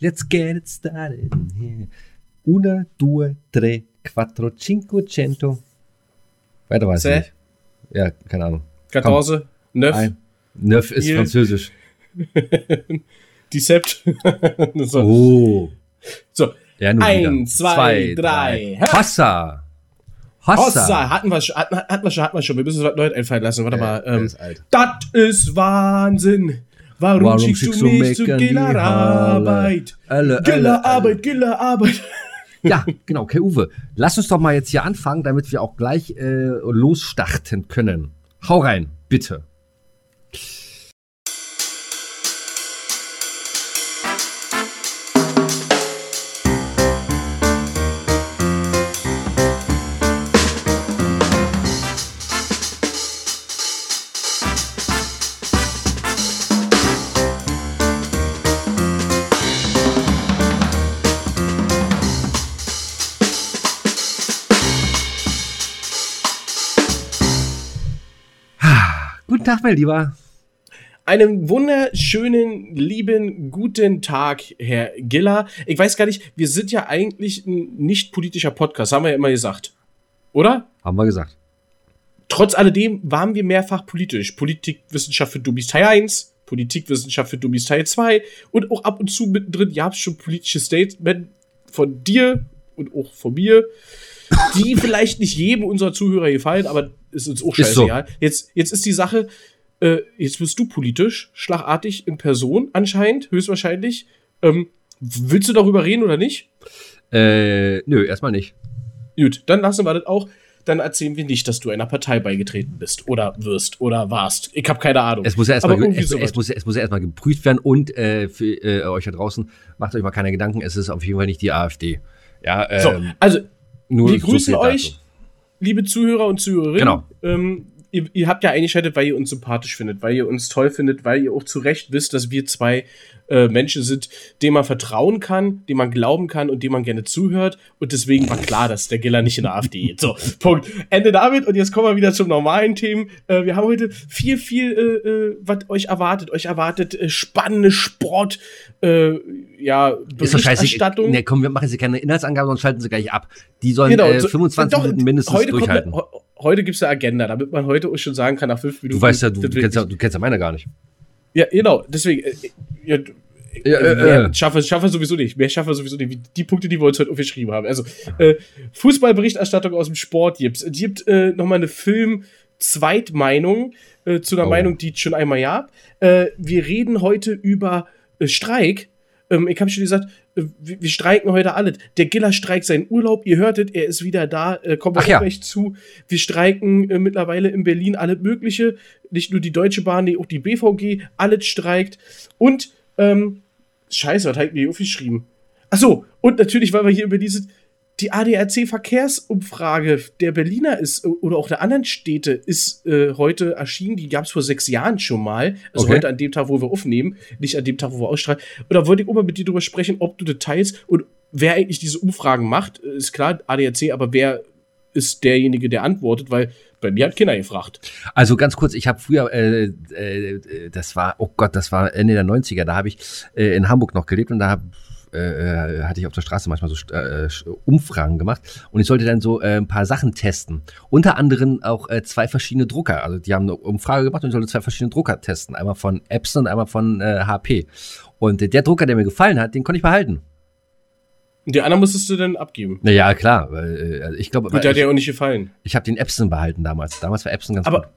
Let's get it started. Una, due, tre, quattro, cinquecento. Weiter weiß ich nicht. Ja, keine Ahnung. 14, 9, Ein. Neuf ist Ihr- französisch. Decept. so. Oh. so. Ja, Eins, wieder. zwei, drei. Hossa. Hossa. Hossa, hatten wir, schon, hatten, hatten wir schon, hatten wir schon. Wir müssen uns was Neues einfallen lassen. Warte mal. der Ähm, ist das ist Wahnsinn. Warum, Warum schickst, schickst du mich zu Giller? Arbeit? Giller. Arbeit, Giller Arbeit. Ja, genau. Okay, Uwe, lass uns doch mal jetzt hier anfangen, damit wir auch gleich äh, losstarten können. Hau rein, bitte. Tag, mein Lieber. Einen wunderschönen, lieben, guten Tag, Herr Giller. Ich weiß gar nicht, wir sind ja eigentlich ein nicht politischer Podcast, haben wir ja immer gesagt. Oder? Haben wir gesagt. Trotz alledem waren wir mehrfach politisch. Politikwissenschaft für Dummies Teil 1, Politikwissenschaft für Dummies Teil 2 und auch ab und zu mittendrin gab es schon politische Statement von dir und auch von mir, die vielleicht nicht jedem unserer Zuhörer gefallen, aber ist uns auch Ist so. scheißegal. Jetzt, jetzt ist die Sache, äh, jetzt bist du politisch, schlagartig in Person anscheinend, höchstwahrscheinlich. Ähm, willst du darüber reden oder nicht? Äh, nö, erstmal nicht. Gut, dann lassen wir das auch. Dann erzählen wir nicht, dass du einer Partei beigetreten bist oder wirst oder warst. Ich habe keine Ahnung. Es muss ja erstmal es, es muss, es muss ja erstmal geprüft werden und äh, für äh, euch da draußen, macht euch mal keine Gedanken, es ist auf jeden Fall nicht die AfD. Ja, ähm, So, also wir so grüßen viel dazu. Liebe Zuhörer und Zuhörerinnen. Genau. Ähm, ihr, ihr habt ja eingeschaltet, weil ihr uns sympathisch findet, weil ihr uns toll findet, weil ihr auch zu Recht wisst, dass wir zwei äh, Menschen sind, denen man vertrauen kann, denen man glauben kann und denen man gerne zuhört. Und deswegen war klar, dass der Giller nicht in der AfD geht. So, Punkt. Ende damit. Und jetzt kommen wir wieder zum normalen Themen. Äh, wir haben heute viel, viel, äh, äh, was euch erwartet. Euch erwartet äh, spannende Sport, äh, ja. Berichterstattung. Ne, komm, wir machen jetzt keine Inhaltsangabe, sonst schalten sie gleich ab. Die sollen Genau, so- 25 doch, Minuten mindestens heute kommt durchhalten. he- heute gibt's eine Agenda, damit man heute auch schon sagen kann, nach fünf Minuten. Du weißt ja, du, du, kennst ja, du kennst ja meine gar nicht. Ja, genau. Deswegen, äh, ja, Ja, äh, äh, äh. schaffe, schaffe sowieso nicht. Mehr schaffe sowieso nicht. Die Punkte, die wir uns heute aufgeschrieben haben. Also, äh, Fußballberichterstattung aus dem Sport gibt's. Es gibt äh, nochmal eine Film-Zweitmeinung äh, zu einer Oh. Meinung, die es schon einmal gab. Äh, wir reden heute über äh, Streik. Ähm, ich habe schon gesagt, äh, wir, wir streiken heute alle. Der Giller streikt seinen Urlaub. Ihr hörtet, er ist wieder da. Äh, kommt auch ja. gleich zu. Wir streiken äh, mittlerweile in Berlin alle mögliche. Nicht nur die Deutsche Bahn, nee, auch die BVG. Alles streikt. Und, ähm, scheiße, was hat mir aufgeschrieben? Ach so, und natürlich, weil wir hier über diese, die ADAC-Verkehrsumfrage der Berliner ist, äh, oder auch der anderen Städte, ist äh, heute erschienen. Die gab es vor sechs Jahren schon mal. Also Okay. heute an dem Tag, wo wir aufnehmen, nicht an dem Tag, wo wir ausstrahlen. Und da wollte ich auch mal mit dir drüber sprechen, ob du Details und wer eigentlich diese Umfragen macht. Äh, Ist klar, ADAC, aber wer ist derjenige, der antwortet, weil bei mir hat Kinder gefragt. Also ganz kurz, ich habe früher, äh, äh, das war, oh Gott, das war Ende der 90er, da habe ich äh, in Hamburg noch gelebt und da hab, äh, hatte ich auf der Straße manchmal so äh, Umfragen gemacht und ich sollte dann so äh, ein paar Sachen testen. Unter anderem auch äh, zwei verschiedene Drucker. Also die haben eine Umfrage gemacht und ich sollte zwei verschiedene Drucker testen. Einmal von Epson und einmal von äh, HP. Und äh, der Drucker, der mir gefallen hat, den konnte ich behalten. Und die anderen musstest du dann abgeben. Naja, klar. Weil, äh, also ich glaube, Gut, der hat dir auch nicht gefallen. ich habe den Epson behalten damals. Damals war Epson ganz Aber gut.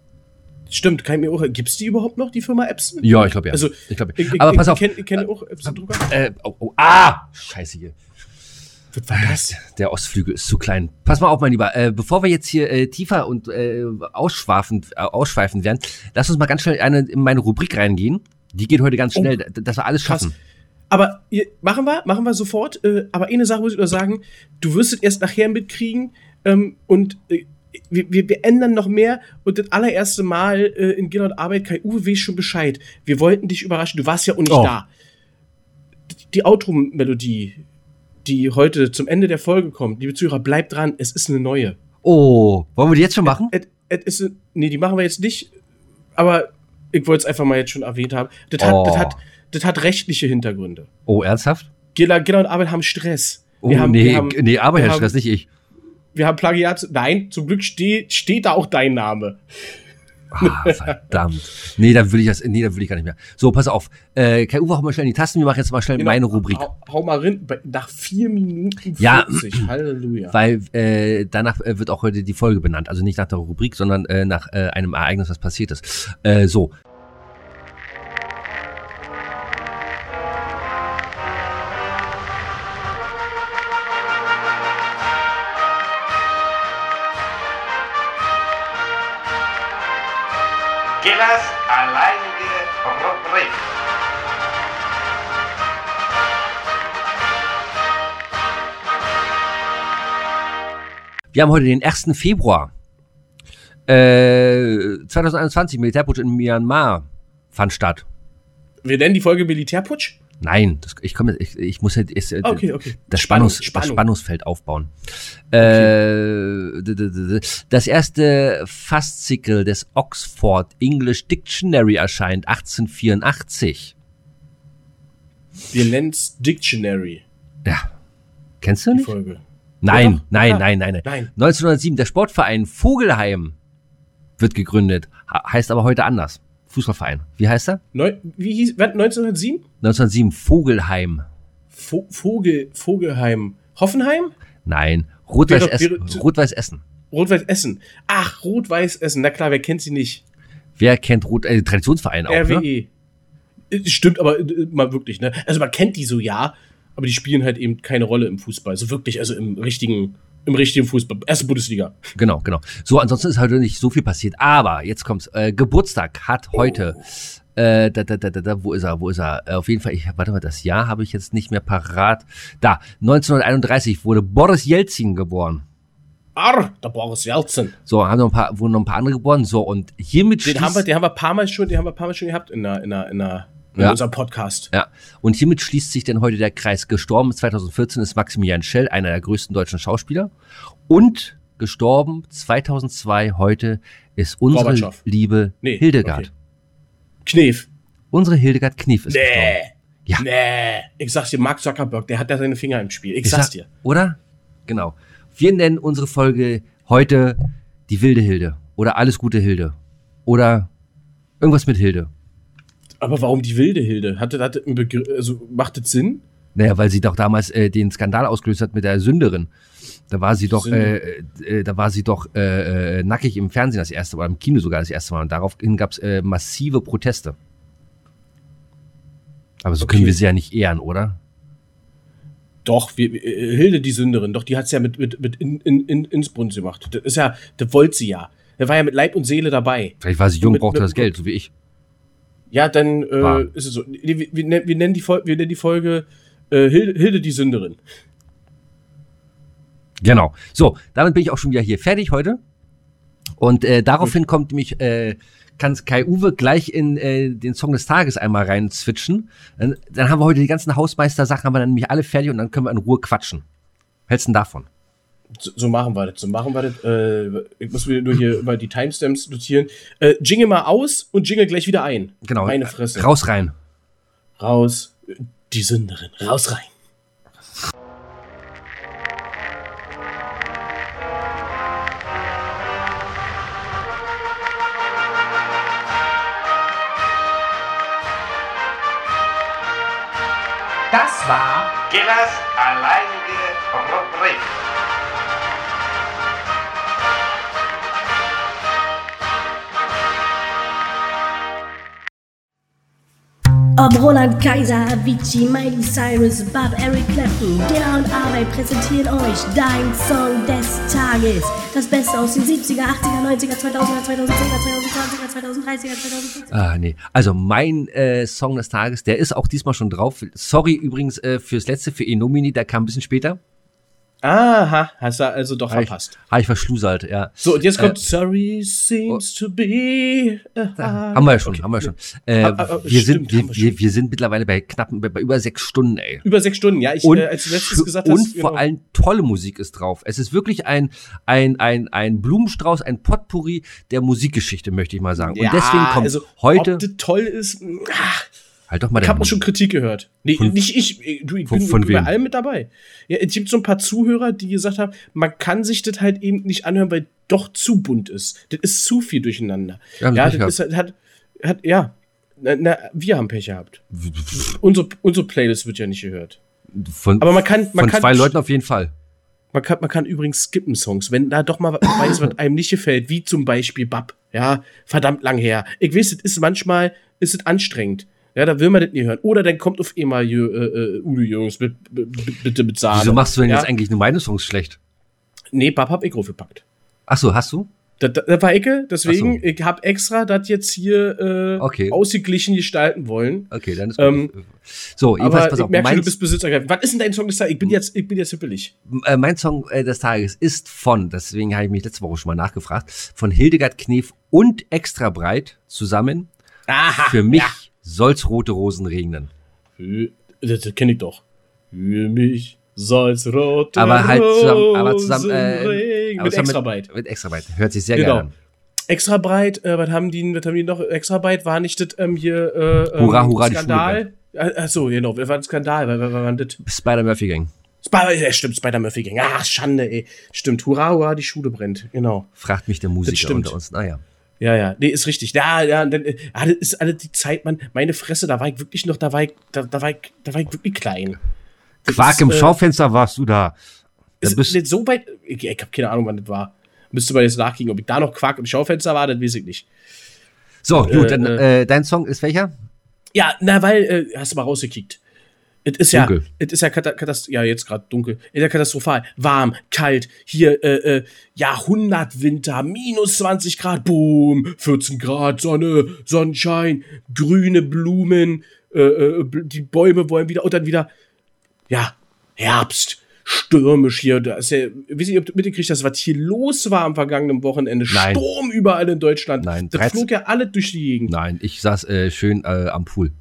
Stimmt, kann ich mir auch. Gibt's die überhaupt noch, die Firma Epson? Ja, ich glaube ja. Also, ich glaube. Ich, ich, Aber ich, pass auf. Ich kenne kenn auch Epson-Drucker. Äh, oh, oh, ah, scheiße hier. Was war das? Der Ostflügel ist zu klein. Pass mal auf, mein Lieber. Äh, bevor wir jetzt hier äh, tiefer und äh, ausschweifend, äh, ausschweifend werden, lass uns mal ganz schnell eine, in meine Rubrik reingehen. Die geht heute ganz Oh. schnell, d- dass wir alles Krass. schaffen. Aber ihr, machen wir, machen wir sofort. Äh, aber eine Sache muss ich nur sagen: Du wirst es erst nachher mitkriegen ähm, und äh, wir, wir, wir ändern noch mehr. Und das allererste Mal äh, in Gillard Arbeit, Kai Uwe weiß schon Bescheid. Wir wollten dich überraschen. Du warst ja auch nicht Oh. da. Die Outro-Melodie, die heute zum Ende der Folge kommt, liebe Zuhörer, bleibt dran. Es ist eine neue. Oh, wollen wir die jetzt schon machen? Et, et ist, nee, die machen wir jetzt nicht. Aber ich wollte es einfach mal jetzt schon erwähnt haben. Das hat, Oh. das hat, das hat rechtliche Hintergründe. Oh, ernsthaft? Gilla, Gilla und Arbeit haben Stress. Oh, Wir haben- nee, wir haben- nee, Arbeit hat Stress, nicht ich. Wir haben Plagiat. Nein, zum Glück steht, steht da auch dein Name. Ah, verdammt. Nee, da will ich das, nee, da will ich gar nicht mehr. So, pass auf. Äh, Kai Uwe, hau mal schnell in die Tasten. Wir machen jetzt mal schnell Genau. meine Rubrik. Hau, hau mal rein. Nach 4 Minuten 40. Ja. Halleluja. Weil äh, danach äh, wird auch heute die Folge benannt. Also nicht nach der Rubrik, sondern äh, nach äh, einem Ereignis, was passiert ist. Äh, so. Gillers alleinige Rubrik. Wir haben heute den 1. Februar. Äh, 2021, Militärputsch in Myanmar fand statt. Wir nennen die Folge Militärputsch? Nein, das, ich komme, ich, ich muss halt, ich, Okay, okay. das, Spannungs, Spannung, das Spannung. Spannungsfeld aufbauen. Äh, d- d- das erste Faszikel des Oxford English Dictionary erscheint 1884. Wir nennen es Dictionary, Ja. Kennst du die nicht? Folge. Nein, Ja, nein, nein, nein, nein. Nein. 1907, der Sportverein Vogelheim wird gegründet. Heißt aber heute anders. Fußballverein. Wie heißt er? Neu, wie hieß, was, 1907? 1907, Vogelheim. Vo Vogel, Vogelheim. Hoffenheim? Nein, Rot-Weiß Essen. Rot-Weiß Essen. Rot-Weiß Essen. Ach, Rot-Weiß Essen. Na klar, wer kennt sie nicht? Wer kennt Rot, äh, Traditionsverein auch, ne? RWE. Äh, Stimmt aber äh, mal wirklich, ne? Also man kennt die so, ja, aber die spielen halt eben keine Rolle im Fußball. So wirklich, also im richtigen, im richtigen Fußball. Erste Bundesliga. Genau, genau. So, ansonsten ist heute nicht so viel passiert. Aber jetzt kommt's. Äh, Geburtstag hat heute. Äh, da, da, da, da, da, wo ist er? Wo ist er? Äh, auf jeden Fall, ich, warte mal, das Jahr habe ich jetzt nicht mehr parat. Da, 1931 wurde Boris Jelzin geboren. Arr, der Boris Jelzin. So, haben noch ein paar, wurden noch ein paar andere geboren. So, und hiermit Den haben wir, den haben wir ein paar Mal schon, den haben wir ein paar Mal schon gehabt in, der, in, der, in, der, in Ja. unserem Podcast. ja, und hiermit schließt sich denn heute der Kreis. Gestorben 2014 ist Maximilian Schell, einer der größten deutschen Schauspieler. Und gestorben 2002 heute ist unsere Gorbatschow. liebe Nee, Hildegard. okay. Knef. Unsere Hildegard Knief ist gestorben. Nee. Ja. Nee. Ich sag's dir, Mark Zuckerberg, der hat da seine Finger im Spiel. Ich, Ich sag's sag- dir. Oder? Genau. Wir nennen unsere Folge heute die wilde Hilde. Oder alles gute Hilde. Oder irgendwas mit Hilde. Aber warum die wilde Hilde? Hatte das einen Begriff, also macht das Sinn? Naja, weil sie doch damals äh, den Skandal ausgelöst hat mit der Sünderin. Da war sie doch, äh, äh, da war sie doch äh, äh, nackig im Fernsehen das erste Mal, im Kino sogar das erste Mal. Und daraufhin gab es äh, massive Proteste. Aber so können Okay. wir sie ja nicht ehren, oder? Doch, wir, äh, Hilde die Sünderin, doch, die hat's ja mit, mit, mit in, in, in, Innsbrunnen gemacht. Das ist ja, das wollte sie ja. Der war ja mit Leib und Seele dabei. Vielleicht war sie jung, Mit- brauchte mit- das Geld, so wie ich. Ja, dann äh, ist es so. Wir, wir, nennen- wir, nennen die Folge, wir nennen die Folge äh, Hilde, Hilde die Sünderin. Genau. So, damit bin ich auch schon wieder hier fertig heute. Und äh, daraufhin kommt nämlich, äh, kann Kai Uwe gleich in äh, den Song des Tages einmal rein switchen. Dann, dann haben wir heute die ganzen Hausmeister-Sachen, haben wir dann nämlich alle fertig und dann können wir in Ruhe quatschen. Hältst du denn davon? So, machen wir das. So machen wir das. Äh, ich muss mir nur hier über die Timestamps notieren. Äh, jingle mal aus und jingle gleich wieder ein. Genau. Meine Fresse. Raus rein. Raus. Die Sünderin. Raus rein. Das war Gillers alleinige Rubrik. Ob Roland Kaiser, Avicii, Miley Cyrus, Bob, Eric Clapton, Dilla und Arbeit präsentieren euch dein Song des Tages. Das Beste aus den 70er, 80er, 90er, 2000er, 2010er, 2020er, 2030er, 2040er. Ah, nee. Also mein äh, Song des Tages, der ist auch diesmal schon drauf. Sorry übrigens äh, fürs letzte, für Enomini, der kam ein bisschen später. Aha, hast du also doch ich, verpasst. hab ich verschlusert, ja. So, und jetzt kommt Äh, Sorry seems to be. a Haben wir ja schon, Okay. haben wir schon. Äh, Ah, ah, ah, wir, stimmt, sind, wir, wir wir, sind mittlerweile bei knapp, bei, bei über sechs Stunden, ey. Über sechs Stunden, ja. Ich, Und, äh, als du letztes gesagt und hast. vor genau. allem tolle Musik ist drauf. Es ist wirklich ein, ein, ein, ein Blumenstrauß, ein Potpourri der Musikgeschichte, möchte ich mal sagen. Ja, und deswegen kommt also, heute, Ob das toll ist, ach, Halt doch mal Ich habe auch schon Kritik gehört. Nee, Von- nicht ich. Ich- Du, ich von- bin von bei allem mit dabei. Ja, es gibt so ein paar Zuhörer, die gesagt haben, man kann sich das halt eben nicht anhören, weil doch zu bunt ist. Das ist zu viel durcheinander. Ja, Ja, das ist, halt- hat, hat, ja. Na, na, wir haben Pech gehabt. Unsere, unsere Playlist wird ja nicht gehört. Von, Aber man kann, man von kann, zwei Leuten auf jeden Fall. man kann, man kann übrigens skippen Songs, wenn da doch mal was ist, was einem nicht gefällt, wie zum Beispiel Bab. Ja, verdammt lang her. Ich weiß, es ist manchmal, ist es anstrengend. Ja, da will man das nicht hören. Oder dann kommt auf einmal äh, äh, Udo Jungs mit, bitte mit Sahne. Wieso machst du denn ja? jetzt eigentlich nur meine Songs schlecht? Nee, Bab hab ich draufgepackt. Ach so, hast du? Da, da, da war Ecke, deswegen, so. ich hab extra das jetzt hier äh, Okay. ausgeglichen gestalten wollen. Okay, dann ist gut. Ähm, so, jedenfalls, Aber pass ich auf. merke schon, Mein, du bist Besitzergreifend. Was ist denn dein Song des Tages? Ich bin jetzt, ich bin jetzt hippelig. äh, mein Song äh, des Tages ist von, deswegen habe ich mich letzte Woche schon mal nachgefragt, von Hildegard Knef und Extra Breit zusammen. Aha. Für mich soll's rote Rosen regnen. Das, das kenne ich doch. Für mich soll's rote Aber halt zusammen, aber zusammen, äh, aber mit extra breit. Mit extra. Hört sich sehr Genau. geil an. Extra breit, äh, was haben die, was haben die noch? Extra breit war nicht das ähm, hier äh, ähm, Hurra, hurra, die Skandal. Äh, Achso, genau, was war ein Skandal? Was was war das? Spider-Murphy Gang. Spider, ja, stimmt, Spider-Murphy Gang. Ah, Schande, ey. Stimmt, hurra, hurra, die Schule brennt. Genau. Fragt mich der Musiker unter uns. Naja. Ja, ja, nee, ist richtig. Ja, ja, dann, äh, ah, das ist alle die Zeit, man, meine Fresse, da war ich wirklich noch, da war ich, da, da war ich, da war ich wirklich klein. Das Quark ist, im äh, Schaufenster warst du da. Da Ist bist, nicht so weit. Ich, ich habe keine Ahnung, wann das war. Müsste man jetzt nachgehen. Ob ich da noch Quark im Schaufenster war, das weiß ich nicht. so, gut, äh, dann, äh, dein Song ist welcher? Ja, na, weil, äh, hast du mal rausgekickt. Es ist ja, es ist ja katast ja jetzt gerade dunkel. Es ist ja katastrophal. Warm, kalt, hier äh, äh, Jahrhundertwinter, minus 20 Grad, boom, 14 Grad, Sonne, Sonnenschein, grüne Blumen, äh, äh, die Bäume wollen wieder und dann wieder, ja, Herbst, stürmisch hier. Da ist ja, wisst ihr, ob du mitgekriegt hast, was hier los war am vergangenen Wochenende? Nein. Sturm überall in Deutschland. Nein, das 13 flog ja alle durch die Gegend. Nein, ich saß äh, schön äh, am Pool.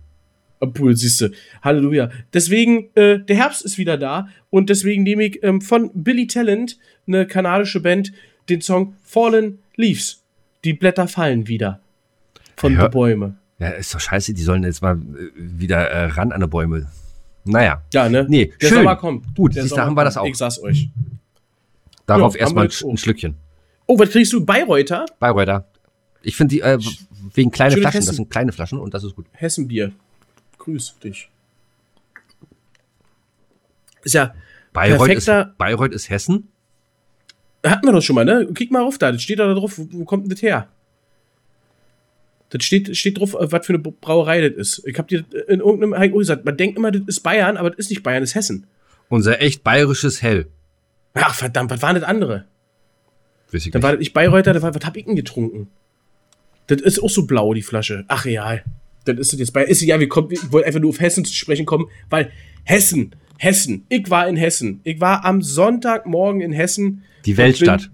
Am Pool, siehste. Halleluja. Deswegen, äh, der Herbst ist wieder da und deswegen nehme ich ähm, von Billy Talent, eine kanadische Band, den Song Fallen Leaves. Die Blätter fallen wieder. Von Ja. den Bäume. Ja, ist doch scheiße, die sollen jetzt mal äh, wieder äh, ran an die Bäume. Naja, Ja, ne? Nee, der schön. Sommer kommt. Gut, der siehst du, Sommer haben wir das auch. Ich sag's euch. darauf Ja, erstmal ein, Schlückchen. Oh, was kriegst du? Bayreuther? Bayreuther. Ich finde die, äh, wegen kleine Flaschen, Hessen. das sind kleine Flaschen und das ist gut. Hessenbier. Grüß dich. Ist ja Bayreuth ist, Bayreuth ist Hessen. Hatten wir doch schon mal, ne? Klick mal auf da, das steht da drauf. Wo, kommt denn das her? Das steht, steht drauf, äh, was für eine Brauerei das ist. Ich hab dir in irgendeinem Heiko gesagt, man denkt immer, das ist Bayern, aber das ist nicht Bayern, das ist Hessen. Unser echt bayerisches Hell. Ach, verdammt, was war denn das andere? Weiß ich Dann nicht. war das nicht Bayreuther, das war, was hab ich denn getrunken? Das ist auch so blau, die Flasche. Ach ja, dann ist das jetzt bei. Ist ja, wir kommen, ich wollte einfach nur auf Hessen zu sprechen kommen, weil Hessen, Hessen, ich war in Hessen. Ich war am Sonntagmorgen in Hessen. Die Weltstadt.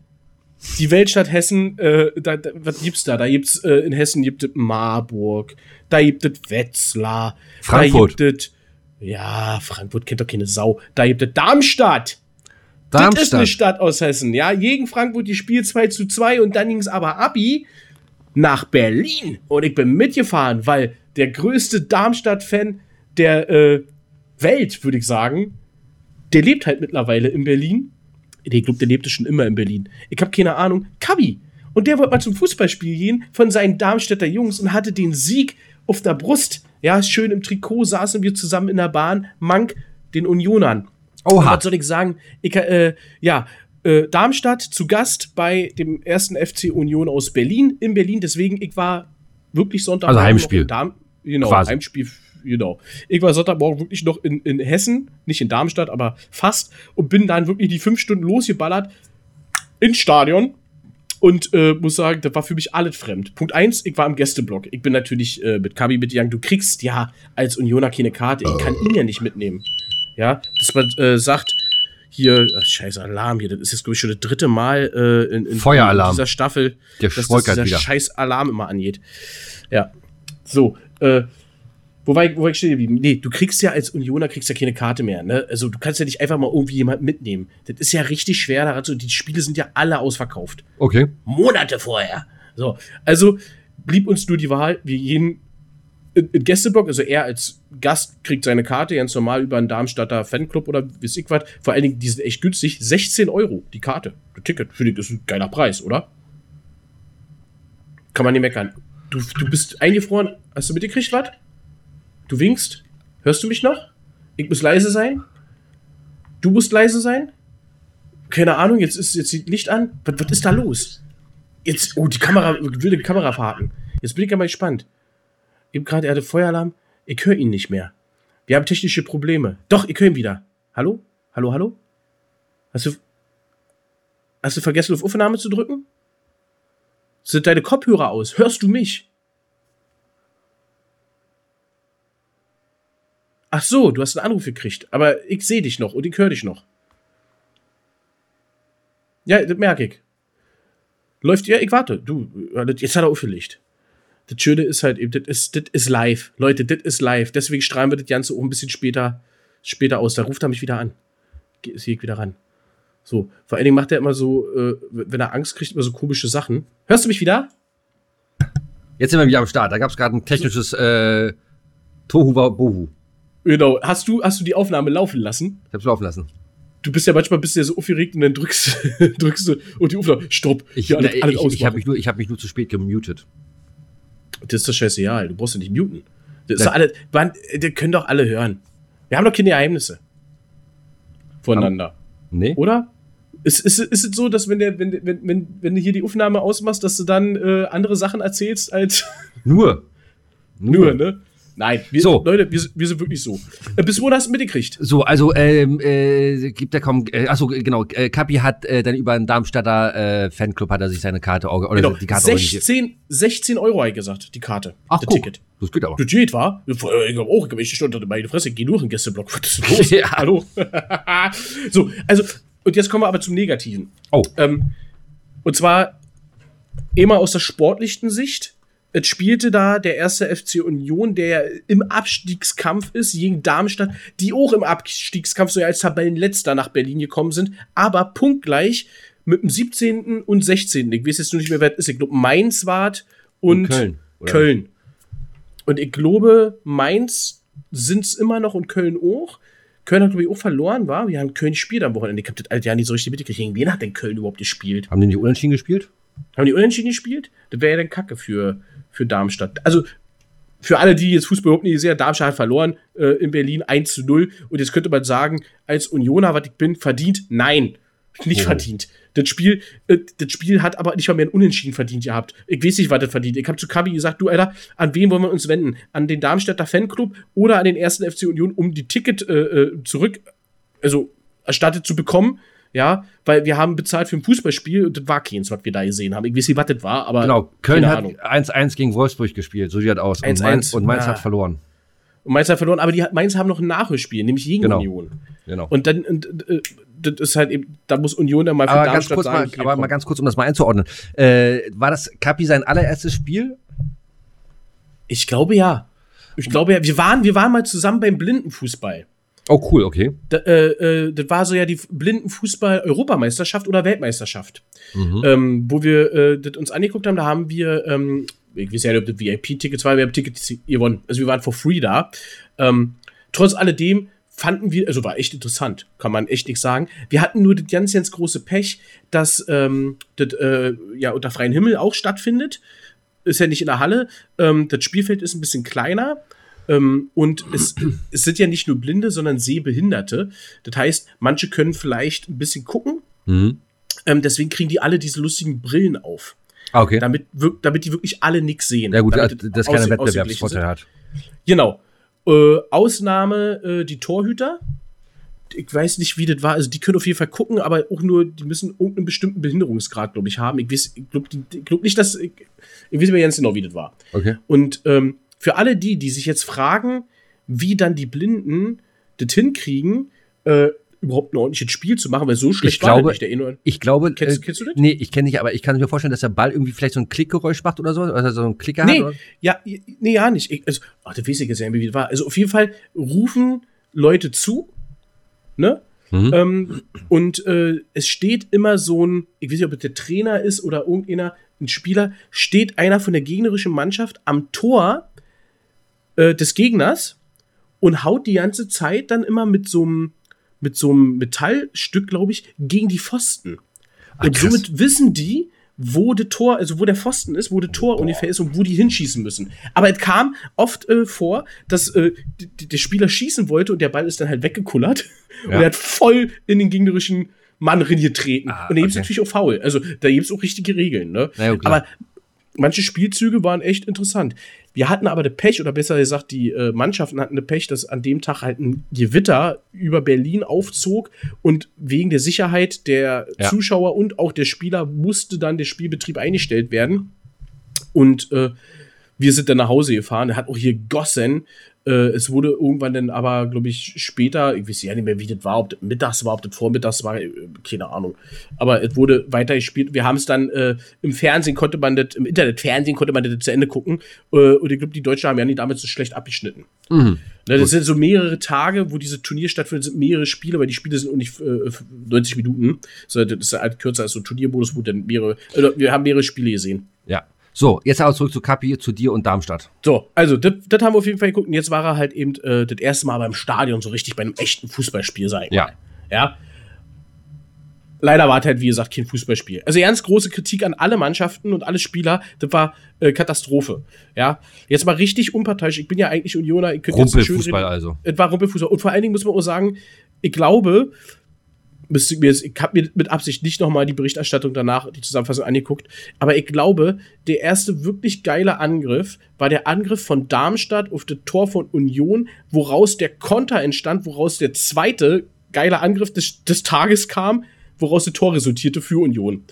die Weltstadt Hessen, äh, da, da, was gibt's da? Da gibt's äh, in Hessen gibt es Marburg, da gibt es Wetzlar, Frankfurt. da gibt es ja, Frankfurt kennt doch keine Sau. Da gibt es Darmstadt. Das ist eine Darmstadt. Stadt aus Hessen, ja. Gegen Frankfurt die Spiel 2 zu 2 und dann ging's aber Abi nach Berlin. Und ich bin mitgefahren, weil der größte Darmstadt-Fan der äh, Welt, würde ich sagen, der lebt halt mittlerweile in Berlin. Nee, Ich glaube, der lebte schon immer in Berlin. Ich habe keine Ahnung. Kabi. Und der wollte mal zum Fußballspiel gehen von seinen Darmstädter Jungs und hatte den Sieg auf der Brust. Ja, schön im Trikot saßen wir zusammen in der Bahn. Mank den Unionern. Und Oha. was soll ich sagen? Ich, äh, ja, äh, Darmstadt zu Gast bei dem ersten FC Union aus Berlin, in Berlin. Deswegen, ich war wirklich Sonntagmorgen Also Heimspiel. in Darm genau, Quasi. Heimspiel, genau. Ich war Sonntagmorgen wirklich noch in, in Hessen, nicht in Darmstadt, aber fast. Und bin dann wirklich die fünf Stunden losgeballert ins Stadion. Und äh, muss sagen, das war für mich alles fremd. Punkt eins, ich war im Gästeblock. Ich bin natürlich äh, mit Kabi mitgegangen. Du kriegst ja als Unioner keine Karte. Ich kann ihn ja nicht mitnehmen. Ja, dass man äh, sagt, hier, ach, scheiß Alarm hier, das ist jetzt, glaube ich, schon das dritte Mal äh, in, in, Feueralarm. dieser Staffel, Der dass das dieser wieder. scheiß Alarm immer angeht. Ja. So, äh, wo war ich, wo war ich stehen geblieben? Nee, du kriegst ja als Unioner kriegst ja keine Karte mehr, ne? Also du kannst ja nicht einfach mal irgendwie jemanden mitnehmen. Das ist ja richtig schwer, daran zu, die Spiele sind ja alle ausverkauft. Okay. Monate vorher. So, also blieb uns nur die Wahl, wir gehen in, in Gästeblock, also er als Gast kriegt seine Karte ganz normal über einen Darmstadter Fanclub oder wie ich was. Vor allen Dingen, die sind echt günstig. 16 Euro die Karte. Das Ticket. Finde ich, ist ein geiler Preis, oder? Kann man nicht meckern. Du, du bist eingefroren. Hast du mitgekriegt, was? Du winkst? Hörst du mich noch? Ich muss leise sein? Du musst leise sein? Keine Ahnung, jetzt ist jetzt sieht Licht an. Was, was ist da los? Jetzt, oh, die Kamera, wilde Kamerafahrten. Jetzt bin ich ja mal gespannt. Eben gerade, er hatte Feueralarm. Ich höre ihn nicht mehr. Wir haben technische Probleme. Doch, ich höre ihn wieder. Hallo? Hallo, hallo? Hast du, hast du vergessen, auf Aufnahme zu drücken? Sind deine Kopfhörer aus? Hörst du mich? Ach so, du hast einen Anruf gekriegt. Aber ich sehe dich noch und ich höre dich noch. Ja, das merke ich. Läuft, ja, ich warte. Du, jetzt hat er aufgelegt. Das Schöne ist halt eben, das ist, das ist live. Leute, das ist live. Deswegen strahlen wir das Ganze auch ein bisschen später, später aus. Da ruft er mich wieder an. Gehe ich wieder ran. So, vor allen Dingen macht er immer so, äh, wenn er Angst kriegt, immer so komische Sachen. Hörst du mich wieder? Jetzt sind wir wieder am Start. Da gab es gerade ein technisches äh, Tohu Bohu. Genau. Hast du, hast du die Aufnahme laufen lassen? Ich hab's laufen lassen. Du bist ja manchmal bist du ja so aufgeregt und dann drückst, drückst du und die Aufnahme, stopp. Ich, alles- alles ich, ich habe mich, nur- ich hab mich nur zu spät gemutet. Das ist doch scheißegal. Du brauchst ja nicht muten. Das ist doch alle, man, das können doch alle hören. Wir haben doch keine Geheimnisse. Voneinander. Nee? Oder? Ist, ist, ist es so, dass wenn, der, wenn, wenn, wenn, wenn du hier die Aufnahme ausmachst, dass du dann äh, andere Sachen erzählst als Nur. nur, ne? Nein, wir, So. Leute, wir, sind- wir sind wirklich so. Äh, bis wo hast du mitgekriegt? So, also ähm, äh, gibt er kaum. Äh, achso, genau. Äh, Kapi hat äh, dann über einen Darmstadter äh, Fanclub hat er sich seine Karte oder Genau, die Karte organisiert. 16, 16 Euro, ich gesagt, die Karte. Ach, das. Ticket. Das geht aber. Das geht, war? Ich glaube auch, ich echt Stunde meine Fresse, geh nur in den Gästeblock. Was ist los? Ja. Hallo? so, also, und jetzt kommen wir aber zum Negativen. Oh, Ähm, und zwar immer aus der sportlichen Sicht. Es spielte da der erste FC Union, der im Abstiegskampf ist, gegen Darmstadt, die auch im Abstiegskampf so ja als Tabellenletzter nach Berlin gekommen sind, aber punktgleich mit dem 17. und 16. Ich weiß jetzt nur nicht mehr, wer es ist. Ich glaube, Mainz wart und, Und Köln? Köln. Und ich glaube, Mainz sind es immer noch und Köln auch. Köln hat, glaube ich, auch verloren, war. Wir haben Köln gespielt am Wochenende. Ich habe das alte Jahr nicht so richtig mitgekriegt. Wen hat denn Köln überhaupt gespielt? haben die nicht unentschieden gespielt? Haben die unentschieden gespielt? Das wäre ja dann Kacke für, für Darmstadt. Also, für alle, die jetzt Fußball überhaupt nicht sehen, Darmstadt hat verloren äh, in Berlin 1 zu 0. Und jetzt könnte man sagen, als Unioner, was ich bin, verdient? Nein, nicht Oh. verdient. Das Spiel, äh, das Spiel hat aber nicht mal mehr ein Unentschieden verdient gehabt. Ich weiß nicht, was das verdient. Ich habe zu Kabi gesagt, du Alter, an wen wollen wir uns wenden? An den Darmstädter Fanclub oder an den ersten FC Union, um die Ticket äh, äh, zurück, also erstattet zu bekommen? Ja, weil wir haben bezahlt für ein Fußballspiel und das war keins, was wir da gesehen haben. Ich weiß nicht, was das war, aber Genau, Köln keine hat Ahnung. 1-1 gegen Wolfsburg gespielt, so sieht das aus. Und 1-1, Mainz, und Mainz ah. hat verloren. Und Mainz hat verloren, aber die Mainz haben noch ein Nachholspiel, nämlich gegen Genau. Union. Genau. Und dann, und, äh, das ist halt eben, da muss Union dann mal für aber ganz kurz, sagen, mal, aber komm. mal ganz kurz, um das mal einzuordnen. Äh, war das Kapi sein allererstes Spiel? ich glaube ja. Ich glaube ja, wir waren, wir waren mal zusammen beim Blindenfußball. Oh, cool, okay. Da, äh, äh, das war so ja die Blindenfußball-Europameisterschaft oder Weltmeisterschaft. Mhm. ähm, wo wir äh, das uns angeguckt haben, da haben wir, ähm, ich weiß ja nicht, ob das VIP-Tickets war, wir haben Tickets gewonnen. Also wir waren for free da. Ähm, trotz alledem fanden wir, also war echt interessant, kann man echt nicht sagen. Wir hatten nur das ganz, ganz große Pech, dass ähm, das äh, ja unter freiem Himmel auch stattfindet. Ist ja nicht in der Halle. Ähm, das Spielfeld ist ein bisschen kleiner. Ähm, und es, es sind ja nicht nur Blinde, sondern Sehbehinderte. Das heißt, manche können vielleicht ein bisschen gucken. Mhm. Ähm, deswegen kriegen die alle diese lustigen Brillen auf. Ah, okay. Damit, damit die wirklich alle nichts sehen. Ja gut, damit dass das keine Wettbewerbsvorteil hat. Genau. Äh, Ausnahme äh, die Torhüter. Ich weiß nicht, wie das war. Also die können auf jeden Fall gucken, aber auch nur, die müssen irgendeinen bestimmten Behinderungsgrad, glaube ich, haben. Ich weiß, ich glaube glaub nicht, dass. Ich, ich weiß aber ganz genau, wie das war. Okay. Und ähm, für alle die, die sich jetzt fragen, wie dann die Blinden das hinkriegen, äh, überhaupt ein ordentliches Spiel zu machen, weil so schlecht Ich war glaube- das nicht. Der nur- Ich glaube, Kennst- äh, kennst du das? Nee, ich kenne nicht, aber ich kann mir vorstellen, dass der Ball irgendwie vielleicht so ein Klickgeräusch macht oder so, also so ein Klicker Nee, hat. Oder? ja, nee, ja nicht. Ich, also, ach, der weiß ich jetzt ja wie das war. Also auf jeden Fall rufen Leute zu, ne? Mhm. Ähm, und äh, es steht immer so ein, ich weiß nicht, ob es der Trainer ist oder irgendeiner, ein Spieler, steht einer von der gegnerischen Mannschaft am Tor äh, des Gegners und haut die ganze Zeit dann immer mit so einem mit so einem Metallstück, glaube ich, gegen die Pfosten. Ach, und krass. somit wissen die, wo der Tor, also wo der Pfosten ist, wo der Tor ungefähr ist und wo die hinschießen müssen. Aber es kam oft äh, vor, dass äh, der Spieler schießen wollte und der Ball ist dann halt weggekullert und Ja. er hat voll in den gegnerischen Mann reingetreten. Ah, und da gibt's okay. natürlich auch faul. Also da gibt's auch richtige Regeln. Ne? Ja, klar. aber manche Spielzüge waren echt interessant. Wir hatten aber eine Pech, oder besser gesagt, die äh, Mannschaften hatten eine Pech, dass an dem Tag halt ein Gewitter über Berlin aufzog und wegen der Sicherheit der Ja. Zuschauer und auch der Spieler musste dann der Spielbetrieb eingestellt werden. Und äh, wir sind dann nach Hause gefahren. Er hat auch hier gossen. Äh, es wurde irgendwann dann aber, glaube ich, später, ich weiß ja nicht mehr, wie das war, ob das mittags war, ob das vormittags war, äh, keine Ahnung. Aber es wurde weiter gespielt. Wir haben es dann äh, im Fernsehen konnte man das, im Internetfernsehen konnte man das zu Ende gucken. Äh, und ich glaube, die Deutschen haben ja nicht damit so schlecht abgeschnitten. Mhm. Ne, das sind so mehrere Tage, wo diese Turnier stattfindet, sind mehrere Spiele, weil die Spiele sind auch nicht äh, 90 Minuten, sondern das ist halt kürzer als so ein Turniermodus, wo dann mehrere, also wir haben mehrere Spiele gesehen. Ja. So, jetzt aber zurück zu Kapi, zu dir und Darmstadt. So, also das haben wir auf jeden Fall geguckt und jetzt war er halt eben äh, das erste Mal beim Stadion so richtig bei einem echten Fußballspiel sein. Ja. Ja. Leider war es halt, wie gesagt, kein Fußballspiel. Also ganz große Kritik an alle Mannschaften und alle Spieler. Das war äh, Katastrophe. Ja. Jetzt mal richtig unparteiisch. Ich bin ja eigentlich Unioner. Ich könnte jetzt schön Rumpelfußball reden. also. Es war Rumpelfußball. Und vor allen Dingen muss man auch sagen, ich glaube, müsste ich mir jetzt, ich habe mir mit Absicht nicht nochmal die Berichterstattung danach, die Zusammenfassung angeguckt, aber ich glaube, der erste wirklich geile Angriff war der Angriff von Darmstadt auf das Tor von Union, woraus der Konter entstand, woraus der zweite geile Angriff des, des Tages kam, woraus das Tor resultierte für Union.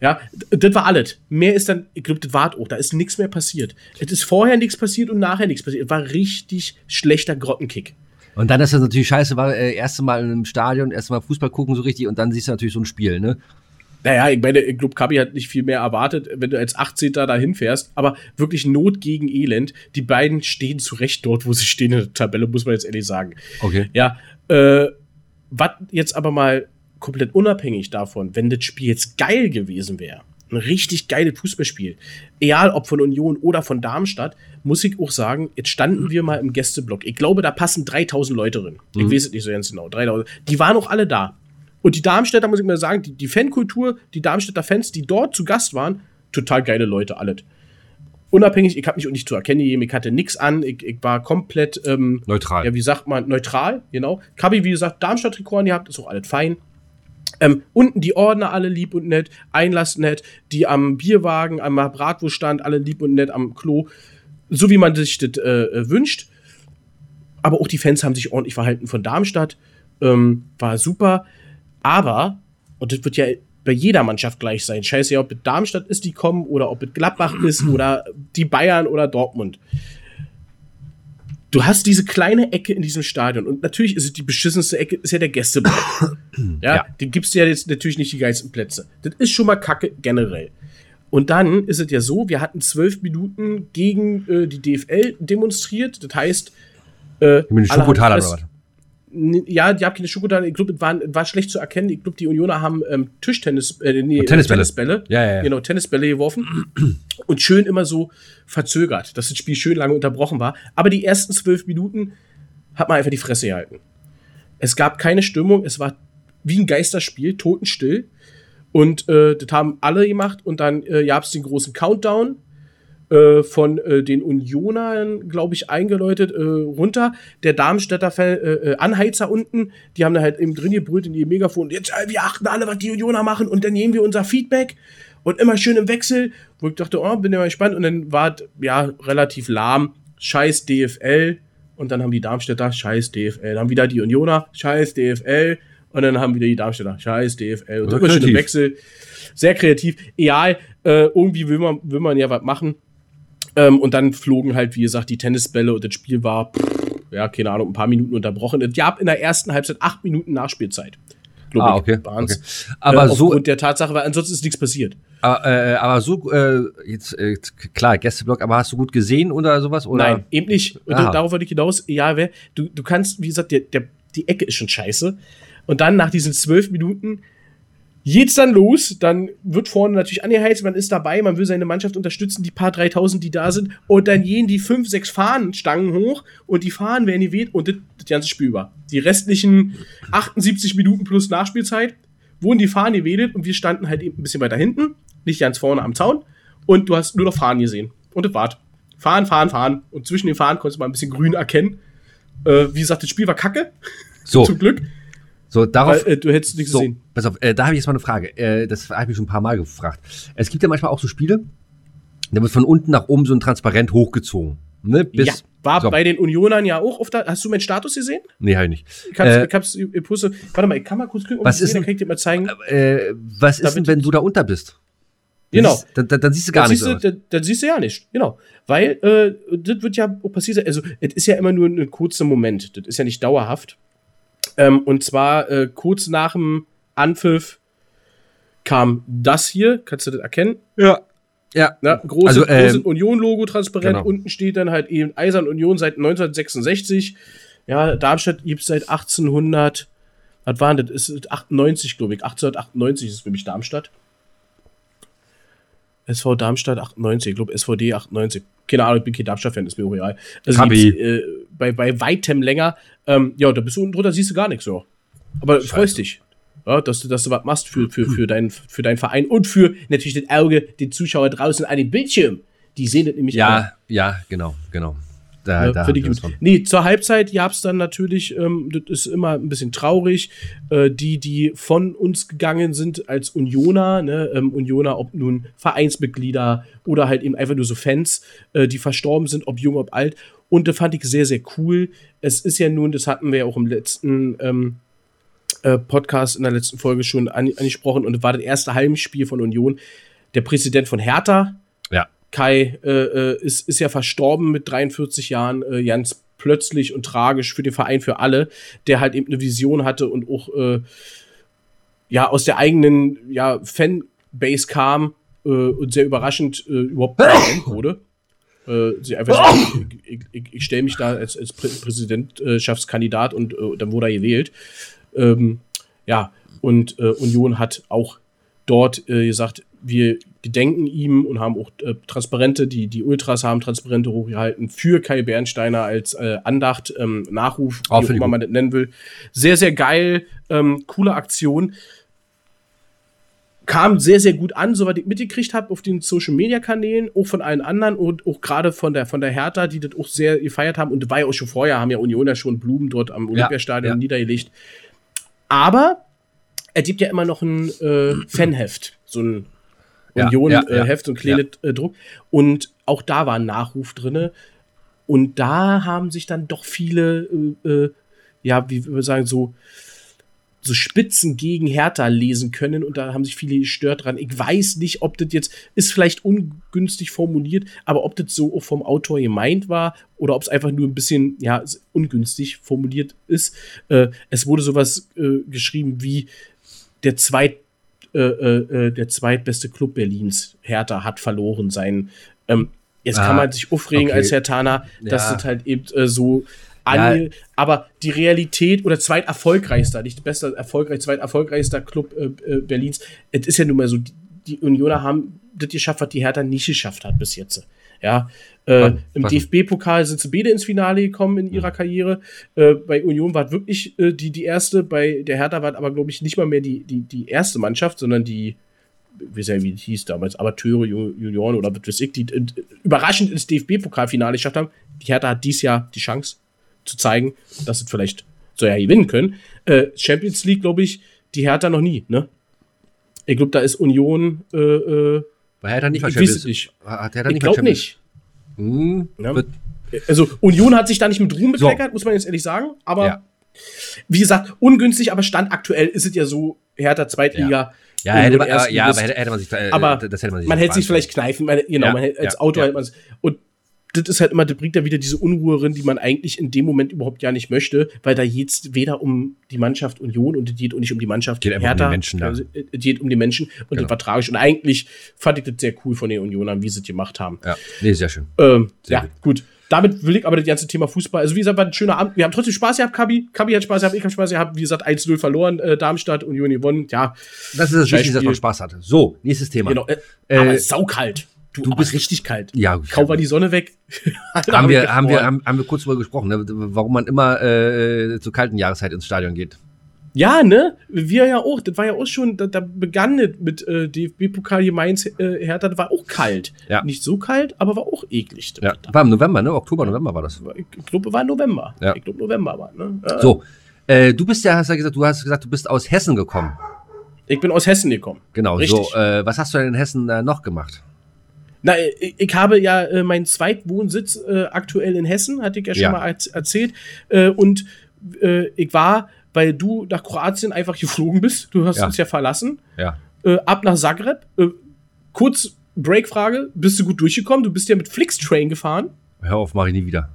Ja, das war alles. Mehr ist dann, ich glaube, das war auch, da ist nichts mehr passiert. Es ist vorher nichts passiert und nachher nichts passiert. Es war richtig schlechter Grottenkick. Und dann ist das natürlich scheiße, war äh, erste Mal in einem Stadion, erste Mal Fußball gucken so richtig und dann siehst du natürlich so ein Spiel, ne? Naja, ich meine, ich glaube, Kabi hat nicht viel mehr erwartet, wenn du als 18. da hinfährst, aber wirklich Not gegen Elend. Die beiden stehen zu Recht dort, wo sie stehen in der Tabelle, muss man jetzt ehrlich sagen. Okay. Ja, äh, was jetzt aber mal komplett unabhängig davon, wenn das Spiel jetzt geil gewesen wäre, richtig geiles Fußballspiel, egal ob von Union oder von Darmstadt, muss ich auch sagen, jetzt standen wir mal im Gästeblock. Ich glaube, da passen 3000 Leute drin. Ich weiß es nicht so ganz genau. 3000. Die waren auch alle da. Und die Darmstädter, muss ich mal sagen, die, die Fankultur, die Darmstädter Fans, die dort zu Gast waren, total geile Leute, alles. Unabhängig, ich habe mich auch nicht zu erkennen gegeben, ich hatte nichts an, ich, ich war komplett ähm, Neutral. ja, wie sagt man, neutral, genau. Kabi, wie gesagt, Darmstadt-Trikot angehabt, ist auch alles fein. Ähm, unten die Ordner alle lieb und nett, Einlass nett, die am Bierwagen, am Bratwurststand, alle lieb und nett am Klo, so wie man sich das äh, äh, wünscht. Aber auch die Fans haben sich ordentlich verhalten von Darmstadt, ähm, war super. Aber, und das wird ja bei jeder Mannschaft gleich sein, scheiße ob es Darmstadt ist, die kommen, oder ob es Gladbach ist, oder die Bayern oder Dortmund du hast diese kleine Ecke in diesem Stadion und natürlich ist es die beschissenste Ecke, ist ja der Gästeblock. ja, Ja. den gibst du ja jetzt natürlich nicht die geilsten Plätze. Das ist schon mal Kacke generell. Und dann ist es ja so, wir hatten zwölf Minuten gegen äh, die DFL demonstriert. Das heißt, äh, Mit den alle haben Fress- Ja, die haben keine Schokolade. Ich glaube, es war, war schlecht zu erkennen. Ich glaube, die Unioner haben ähm, Tischtennis, äh, nee, Und Tennisbälle. Tennisbälle. Ja, ja, ja. Genau, Tennisbälle geworfen. und schön immer so verzögert, dass das Spiel schön lange unterbrochen war. Aber die ersten zwölf Minuten hat man einfach die Fresse gehalten. Es gab keine Stimmung. Es war wie ein Geisterspiel, totenstill. Und äh, das haben alle gemacht. Und dann äh, gab es den großen Countdown äh, von äh, den Unionern, glaube ich, eingeläutet äh, runter. Der Darmstädter Fan, äh, äh, Anheizer unten, die haben da halt eben drin gebrüllt in die Megafon. Jetzt, äh, wir achten alle, was die Unioner machen und dann nehmen wir unser Feedback und immer schön im Wechsel. Wo ich dachte, oh, bin ja mal gespannt. Und dann war es, ja relativ lahm. Scheiß DFL. Und dann haben die Darmstädter, scheiß DFL. Dann haben wieder die Unioner, scheiß DFL. Und dann haben wieder die Darmstädter, scheiß DFL. Und immer schön im. Wechsel. Sehr kreativ. Egal, äh, irgendwie will man, will man ja was machen. Ähm, und dann flogen halt, wie gesagt, die Tennisbälle und das Spiel war, pff, ja, keine Ahnung, ein paar Minuten unterbrochen. Es gab in der ersten Halbzeit acht Minuten Nachspielzeit. Ah, okay. okay. Aber äh, so, Aufgrund der Tatsache, weil ansonsten ist nichts passiert. aber, äh, aber so, äh, jetzt, äh, klar, Gästeblock, aber hast du gut gesehen oder sowas? Oder? Nein, eben nicht. Und Ah. darauf wollte ich hinaus. Ja, wer, du, du kannst, wie gesagt, der, der, die Ecke ist schon scheiße. Und dann nach diesen zwölf Minuten geht's dann los, dann wird vorne natürlich angeheizt, man ist dabei, man will seine Mannschaft unterstützen, die paar 3000, die da sind, und dann gehen die fünf, sechs Fahnenstangen hoch und die Fahnen werden geweht und das, das ganze Spiel über. Die restlichen 78 Minuten plus Nachspielzeit wurden die Fahnen gewedelt und wir standen halt eben ein bisschen weiter hinten, nicht ganz vorne am Zaun, und du hast nur noch Fahnen gesehen. Und das war's. Fahren, fahren, fahren. Und zwischen den Fahnen konntest du mal ein bisschen grün erkennen. Äh, wie gesagt, das Spiel war kacke. So, Zum Glück. so darauf. Weil, äh, du hättest nichts so, gesehen. Pass auf, äh, da habe ich jetzt mal eine Frage. Äh, das habe ich mich schon ein paar Mal gefragt. Es gibt ja manchmal auch so Spiele, da wird von unten nach oben so ein Transparent hochgezogen. Ne? Bis, ja, war so. bei den Unionern ja auch auf der. Hast du meinen Status gesehen? Nee, habe ich nicht. Ich hab's, Äh, ich hab's gepostet. Warte mal, ich kann mal kurz klicken, ob Was ist denn- kann ich dir mal zeigen. Äh, was ist denn, wenn du da unter bist? Genau. Siehst, dann, dann, dann siehst du gar nichts. dann, dann siehst du ja nicht, genau. Weil äh, das wird ja passieren. Also, es ist ja immer nur ein kurzer Moment. Das ist ja nicht dauerhaft. Ähm, und zwar äh, kurz nach dem Anpfiff kam das hier. Kannst du das erkennen? Ja. Ja. Ja, große, Also, ähm, große Union-Logo transparent. genau. Unten steht dann halt eben Eisern Union seit 1966. Ja, Darmstadt gibt es seit 1800. Was war denn das? Ist 98, glaube ich. 1898 ist es, glaube ich, Darmstadt. SV Darmstadt 98, ich glaube SVD 98. Keine Ahnung, ich bin kein Darmstadt-Fan, ist mir auch real. Also äh, bei, bei weitem länger. Ähm, ja, da bist du unten drunter, siehst du gar nichts so. Aber du freust dich. Ja, dass du, dass du was machst für, für, für, deinen, für deinen Verein und für natürlich das Auge, den Zuschauer draußen an dem Bildschirm. Die sehen das nämlich. Ja, ja, genau, genau. Da, Ja, da was von. Nee, zur Halbzeit gab es dann natürlich, ähm, das ist immer ein bisschen traurig, äh, die, die von uns gegangen sind als Unioner, ne, ähm, Unioner, ob nun Vereinsmitglieder oder halt eben einfach nur so Fans, äh, die verstorben sind, ob jung, ob alt. Und das fand ich sehr, sehr cool. Es ist ja nun, das hatten wir ja auch im letzten ähm, äh, Podcast in der letzten Folge schon an, angesprochen, und war das erste Heimspiel von Union. Der Präsident von Hertha, Ja. Kai äh, äh, ist, ist ja verstorben mit 43 Jahren, äh, ganz plötzlich und tragisch für den Verein, für alle, der halt eben eine Vision hatte und auch äh, ja aus der eigenen ja, Fanbase kam äh, und sehr überraschend überhaupt wurde. Sie einfach sagt, ich, ich, ich stelle mich da als, als Prä Präsidentschaftskandidat und dann wurde er gewählt. Ähm, ja, und äh, Union hat auch dort äh, gesagt, wir gedenken ihm und haben auch äh, Transparente, die, die Ultras haben Transparente hochgehalten für Kai Bernsteiner als äh, Andacht, ähm, Nachruf, Oh, wie auch immer man das nennen will. Sehr, sehr geil, ähm, coole Aktion. Kam sehr, sehr gut an, soweit ich mitgekriegt habe, auf den Social Media Kanälen, auch von allen anderen und auch gerade von der, von der Hertha, die das auch sehr gefeiert haben. Und war ja auch schon vorher, haben ja Unioner schon Blumen dort am Olympiastadion ja. niedergelegt. Aber er gibt ja immer noch ein äh, Fanheft, so ein Ja, Union-Heft, ja, ja. äh, Heft und kleines äh, Druck. Und auch da war ein Nachruf drinne. Und da haben sich dann doch viele, äh, äh, ja, wie wir sagen, so, so Spitzen gegen Hertha lesen können. Und da haben sich viele gestört dran. Ich weiß nicht, ob das jetzt, ist vielleicht ungünstig formuliert, aber ob das so vom Autor gemeint war oder ob es einfach nur ein bisschen, ja, ungünstig formuliert ist. Äh, es wurde sowas äh, geschrieben wie der zweit äh, äh, äh, der zweitbeste Club Berlins, Hertha, hat verloren sein. Ähm, jetzt Ah, kann man sich aufregen okay. als Hertaner, dass Ja. es halt eben äh, Ja. aber die Realität oder zweiterfolgreichster, nicht bester, erfolgreich, zweiterfolgreichster Club äh, äh, Berlins, es ist ja nun mal so, die, die Unioner haben das geschafft, was die Hertha nicht geschafft hat bis jetzt. Ja, äh, im? DFB-Pokal sind sie beide ins Finale gekommen in ihrer Karriere. Äh, bei Union war es wirklich äh, die, die erste, bei der Hertha war es aber, glaube ich, nicht mal mehr die, die, die erste Mannschaft, sondern die, wie ja, wie die hieß damals, Amateure, Ju- Junioren oder was weiß ich, die äh, überraschend ins DFB-Pokalfinale geschafft haben. Die Hertha hat dies Jahr die Chance zu zeigen, dass es vielleicht so ja gewinnen können. Äh, Champions League, glaube ich, die Hertha noch nie, ne? Ich glaube, da ist Union, äh, äh, er dann nicht ich wahrscheinlich. weiß es nicht. Hat er dann Ich nicht glaube nicht. Hm, Ja. Also Union hat sich da nicht mit Ruhm So. bekleckert, muss man jetzt ehrlich sagen. Aber Ja. wie gesagt, ungünstig, aber Stand aktuell ist es ja so, Hertha Zweitliga. ja, hätte man, ja, aber hätte, hätte man sich. Äh, aber das hätte man sich man nicht hätte sich vielleicht kneifen, man, genau, Ja, man hätte, als ja, ja. hätte man es. Und das ist halt immer, das bringt ja wieder diese Unruhe rein, die man eigentlich in dem Moment überhaupt ja nicht möchte, weil da jetzt weder um die Mannschaft Union und es geht auch nicht um die Mannschaft Geht einfach um die Menschen da. Also, es geht um die Menschen und Genau. das war tragisch. Und eigentlich fand ich das sehr cool von den Unionern, wie sie es gemacht haben. Ja, nee, sehr schön. Ähm, Sehr ja, gut. damit will ich aber das ganze Thema Fußball. Also, wie gesagt, war ein schöner Abend. Wir haben trotzdem Spaß gehabt, Kabi. Kabi hat Spaß gehabt, ich habe Spaß gehabt. Wie gesagt, 1-0 verloren, äh, Darmstadt, Union gewonnen. Ja, Das ist das Wichtigste, dass man Spaß hatte. So, nächstes Thema. genau. Äh, Äh, aber saukalt. Du, du bist- richtig kalt. Ja, Kaum war die Sonne weg. Alter, haben wir, haben wir, haben, haben wir kurz drüber gesprochen, ne? warum man immer äh, zur kalten Jahreszeit ins Stadion geht. Ja, ne? Wir ja auch. Das war ja auch schon, da, da begann das mit äh, DFB-Pokal hier Mainz äh, Hertha, das war auch kalt. Ja. Nicht so kalt, aber war auch eklig. Ja, war im November, ne? Oktober, November war das. Ich glaube, war November. Ja. Ich glaube, November war, ne? Ja. So, äh, du bist ja, hast ja gesagt, du hast gesagt, du bist aus Hessen gekommen. Ich bin aus Hessen gekommen. Genau, Richtig. so. Äh, was hast du denn in Hessen äh, noch gemacht? Na, ich, ich habe ja äh, meinen Zweitwohnsitz äh, aktuell in Hessen, hatte ich ja schon Ja. mal erz- erzählt. Äh, und äh, ich war, weil du nach Kroatien einfach geflogen bist, du hast Ja. uns ja verlassen, Ja. äh, ab nach Zagreb. Äh, kurz Breakfrage, bist du gut durchgekommen? Du bist ja mit Flixtrain gefahren. Hör auf, mache ich nie wieder.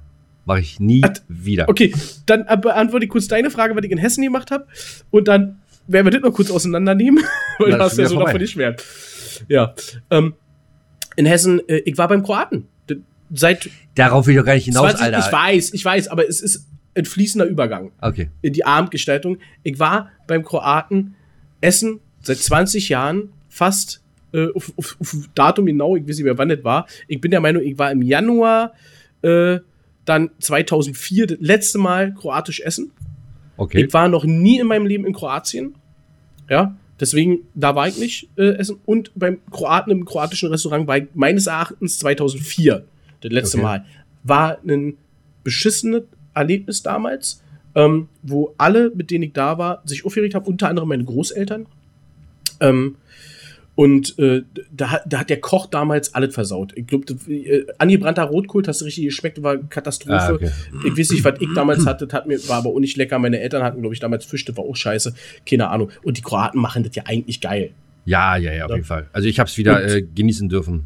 Mache ich nie Hat- wieder. Okay, dann beantworte ich kurz deine Frage, was ich in Hessen gemacht habe. Und dann werden wir das noch kurz auseinandernehmen, weil Na, du ist hast ja so vorbei. davon nicht mehr. Ja. Ähm, in Hessen, äh, ich war beim Kroaten. Seit Darauf will ich doch gar nicht hinaus, 20, Alter. Ich weiß, ich weiß, aber es ist ein fließender Übergang Okay. in die Abendgestaltung. Ich war beim Kroaten Essen seit 20 Jahren fast äh, auf, auf, auf Datum genau, ich weiß nicht mehr, wann das war. Ich bin der Meinung, ich war im Januar äh, dann 2004 das letzte Mal kroatisch essen. Okay. Ich war noch nie in meinem Leben in Kroatien. Ja, deswegen, da war ich nicht äh, essen. Und beim Kroaten im kroatischen Restaurant war ich meines Erachtens 2004, das letzte Okay. Mal. War ein beschissenes Erlebnis damals, ähm, wo alle, mit denen ich da war, sich aufgeregt haben, unter anderem meine Großeltern. Ähm, und äh, da, hat- da hat der Koch damals alles versaut. Ich glaube, äh, angebrannter Rotkohl, hast du richtig geschmeckt, war Katastrophe. Ah, okay. Ich weiß nicht, was ich damals hatte, das hat mir, war aber auch nicht lecker. Meine Eltern hatten, glaube ich, damals Fisch, das war auch scheiße. Keine Ahnung. Und die Kroaten machen das ja eigentlich geil. Ja, ja, ja, auf Ja. jeden Fall. Also ich habe es wieder Und- äh, genießen dürfen.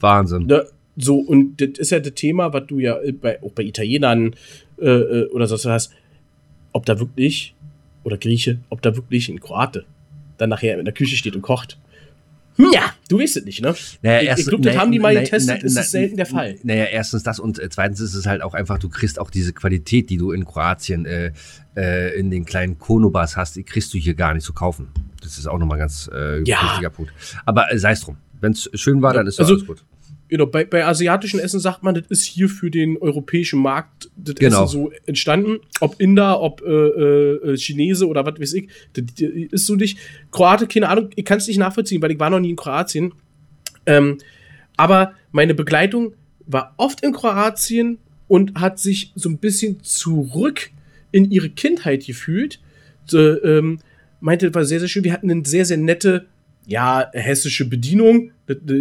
Wahnsinn. Ne? So, und das ist ja das Thema, was du ja äh, bei, auch bei Italienern äh, äh, oder was hast, ob da wirklich, oder Grieche, ob da wirklich ein Kroate dann nachher in der Küche steht und kocht. Hm, Ja, du weißt es nicht, ne? Naja, ich ich erst- glaube, das na- haben die mal getestet, na- das na- ist selten der Fall. Naja, erstens das und äh, zweitens ist es halt auch einfach, du kriegst auch diese Qualität, die du in Kroatien äh, äh, in den kleinen Konobars hast, die kriegst du hier gar nicht zu kaufen. Das ist auch nochmal ganz äh, Ja. wichtiger Punkt. Aber äh, sei es drum. Wenn es schön war, dann ist Also- alles gut. Genau, bei, bei asiatischen Essen sagt man, das ist hier für den europäischen Markt das Genau. Essen so entstanden. Ob Inder, ob äh, äh, Chinese oder was weiß ich, das, das ist so nicht. Kroate, keine Ahnung, ich kann es nicht nachvollziehen, weil ich war noch nie in Kroatien. Ähm, aber meine Begleitung war oft in Kroatien und hat sich so ein bisschen zurück in ihre Kindheit gefühlt. So, ähm, meinte, das war sehr, sehr schön. Wir hatten eine sehr, sehr nette, ja, hessische Bedienung.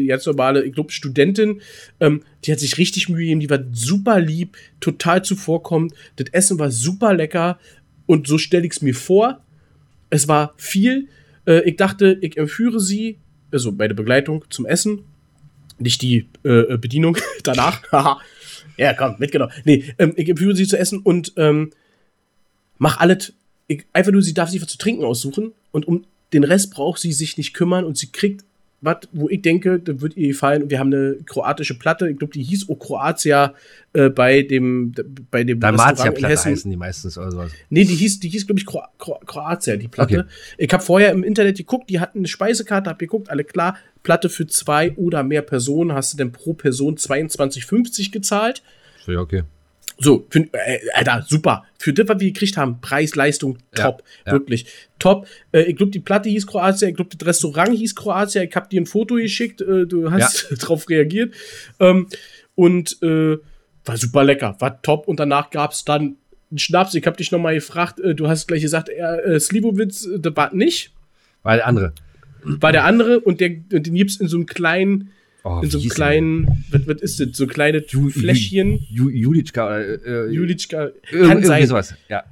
Ganz normale, ich glaube, Studentin. Ähm, die hat sich richtig Mühe gegeben. Die war super lieb, total zuvorkommend. Das Essen war super lecker. Und so stelle ich es mir vor. Es war viel. Äh, ich dachte, ich entführe sie, also meine Begleitung zum Essen. Nicht die äh, Bedienung danach. Haha. ja, komm, mitgenommen. Nee, ähm, ich empfehle sie zu essen und ähm, mach alles. Ich, einfach nur, sie darf sich was zu trinken aussuchen und um den Rest braucht sie sich nicht kümmern und sie kriegt was, wo ich denke, das wird ihr gefallen. Und wir haben eine kroatische Platte, ich glaube, die hieß auch Kroatia äh, bei dem, bei dem Dalmatia-Platte heißen die meistens oder sowas. Nee, die hieß, die hieß glaube ich, Kro Kro Kroatia, die Platte. Ich habe vorher im Internet geguckt, die hatten eine Speisekarte, hab geguckt, alle klar, Platte für zwei oder mehr Personen, hast du denn pro Person 22,50 gezahlt. Ja, okay. So, für, äh, Alter, super. Für das, was wir gekriegt haben, Preis, Leistung, Ja, top. ja. Wirklich, top. Äh, ich glaube, die Platte hieß Kroatia, ich glaube, das Restaurant hieß Kroatia. Ich habe dir ein Foto geschickt, äh, du hast drauf reagiert. Ähm, und äh, war super lecker, war top. Und danach gab es dann einen Schnaps. Ich habe dich nochmal gefragt, äh, du hast gleich gesagt, äh, Slivovitz, äh, das war nicht. Weil andere. War der andere und, der, und den gibt's in so einem kleinen, Oh, in so einem kleinen, was, was ist das, so kleine Ju- Fläschchen. Ju Julitschka. Äh, äh, Julitschka, kann irgendwie sein. sowas. Ja.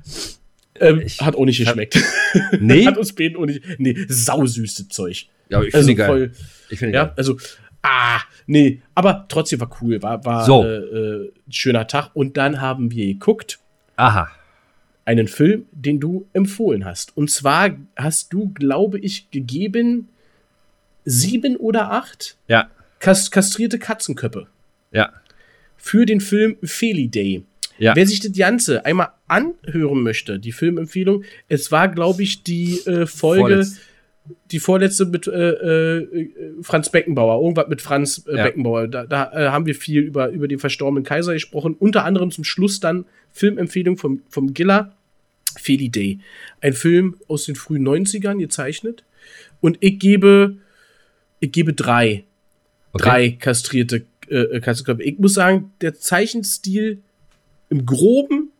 Ähm, hat auch nicht ich hab- geschmeckt. Nee? hat uns beiden auch nicht. Nee, sausüßes Zeug. Ja, aber ich finde Also die geil. voll. Ich finde Ja, geil. also, ah, nee, aber trotzdem war cool. War, war So. äh, äh, ein schöner Tag. Und dann haben wir geguckt, Aha. einen Film, den du empfohlen hast. Und zwar hast du, glaube ich, gegeben sieben oder acht Ja. Kas kastrierte Katzenköpfe. Ja. für den Film Feli Day. Ja. Wer sich das Ganze einmal anhören möchte, die Filmempfehlung, es war, glaube ich, die äh, Folge, Vorletz- die vorletzte mit äh, äh, Franz Beckenbauer, irgendwas mit Franz äh, Ja. Beckenbauer. Da, da äh, haben wir viel über, über den verstorbenen Kaiser gesprochen. Unter anderem zum Schluss dann Filmempfehlung vom, vom Giller, Feli Day. Ein Film aus den frühen 90ern gezeichnet. Und ich gebe, ich gebe drei Okay. drei kastrierte äh, äh, Katzenkörper. Ich muss sagen, der Zeichenstil im Groben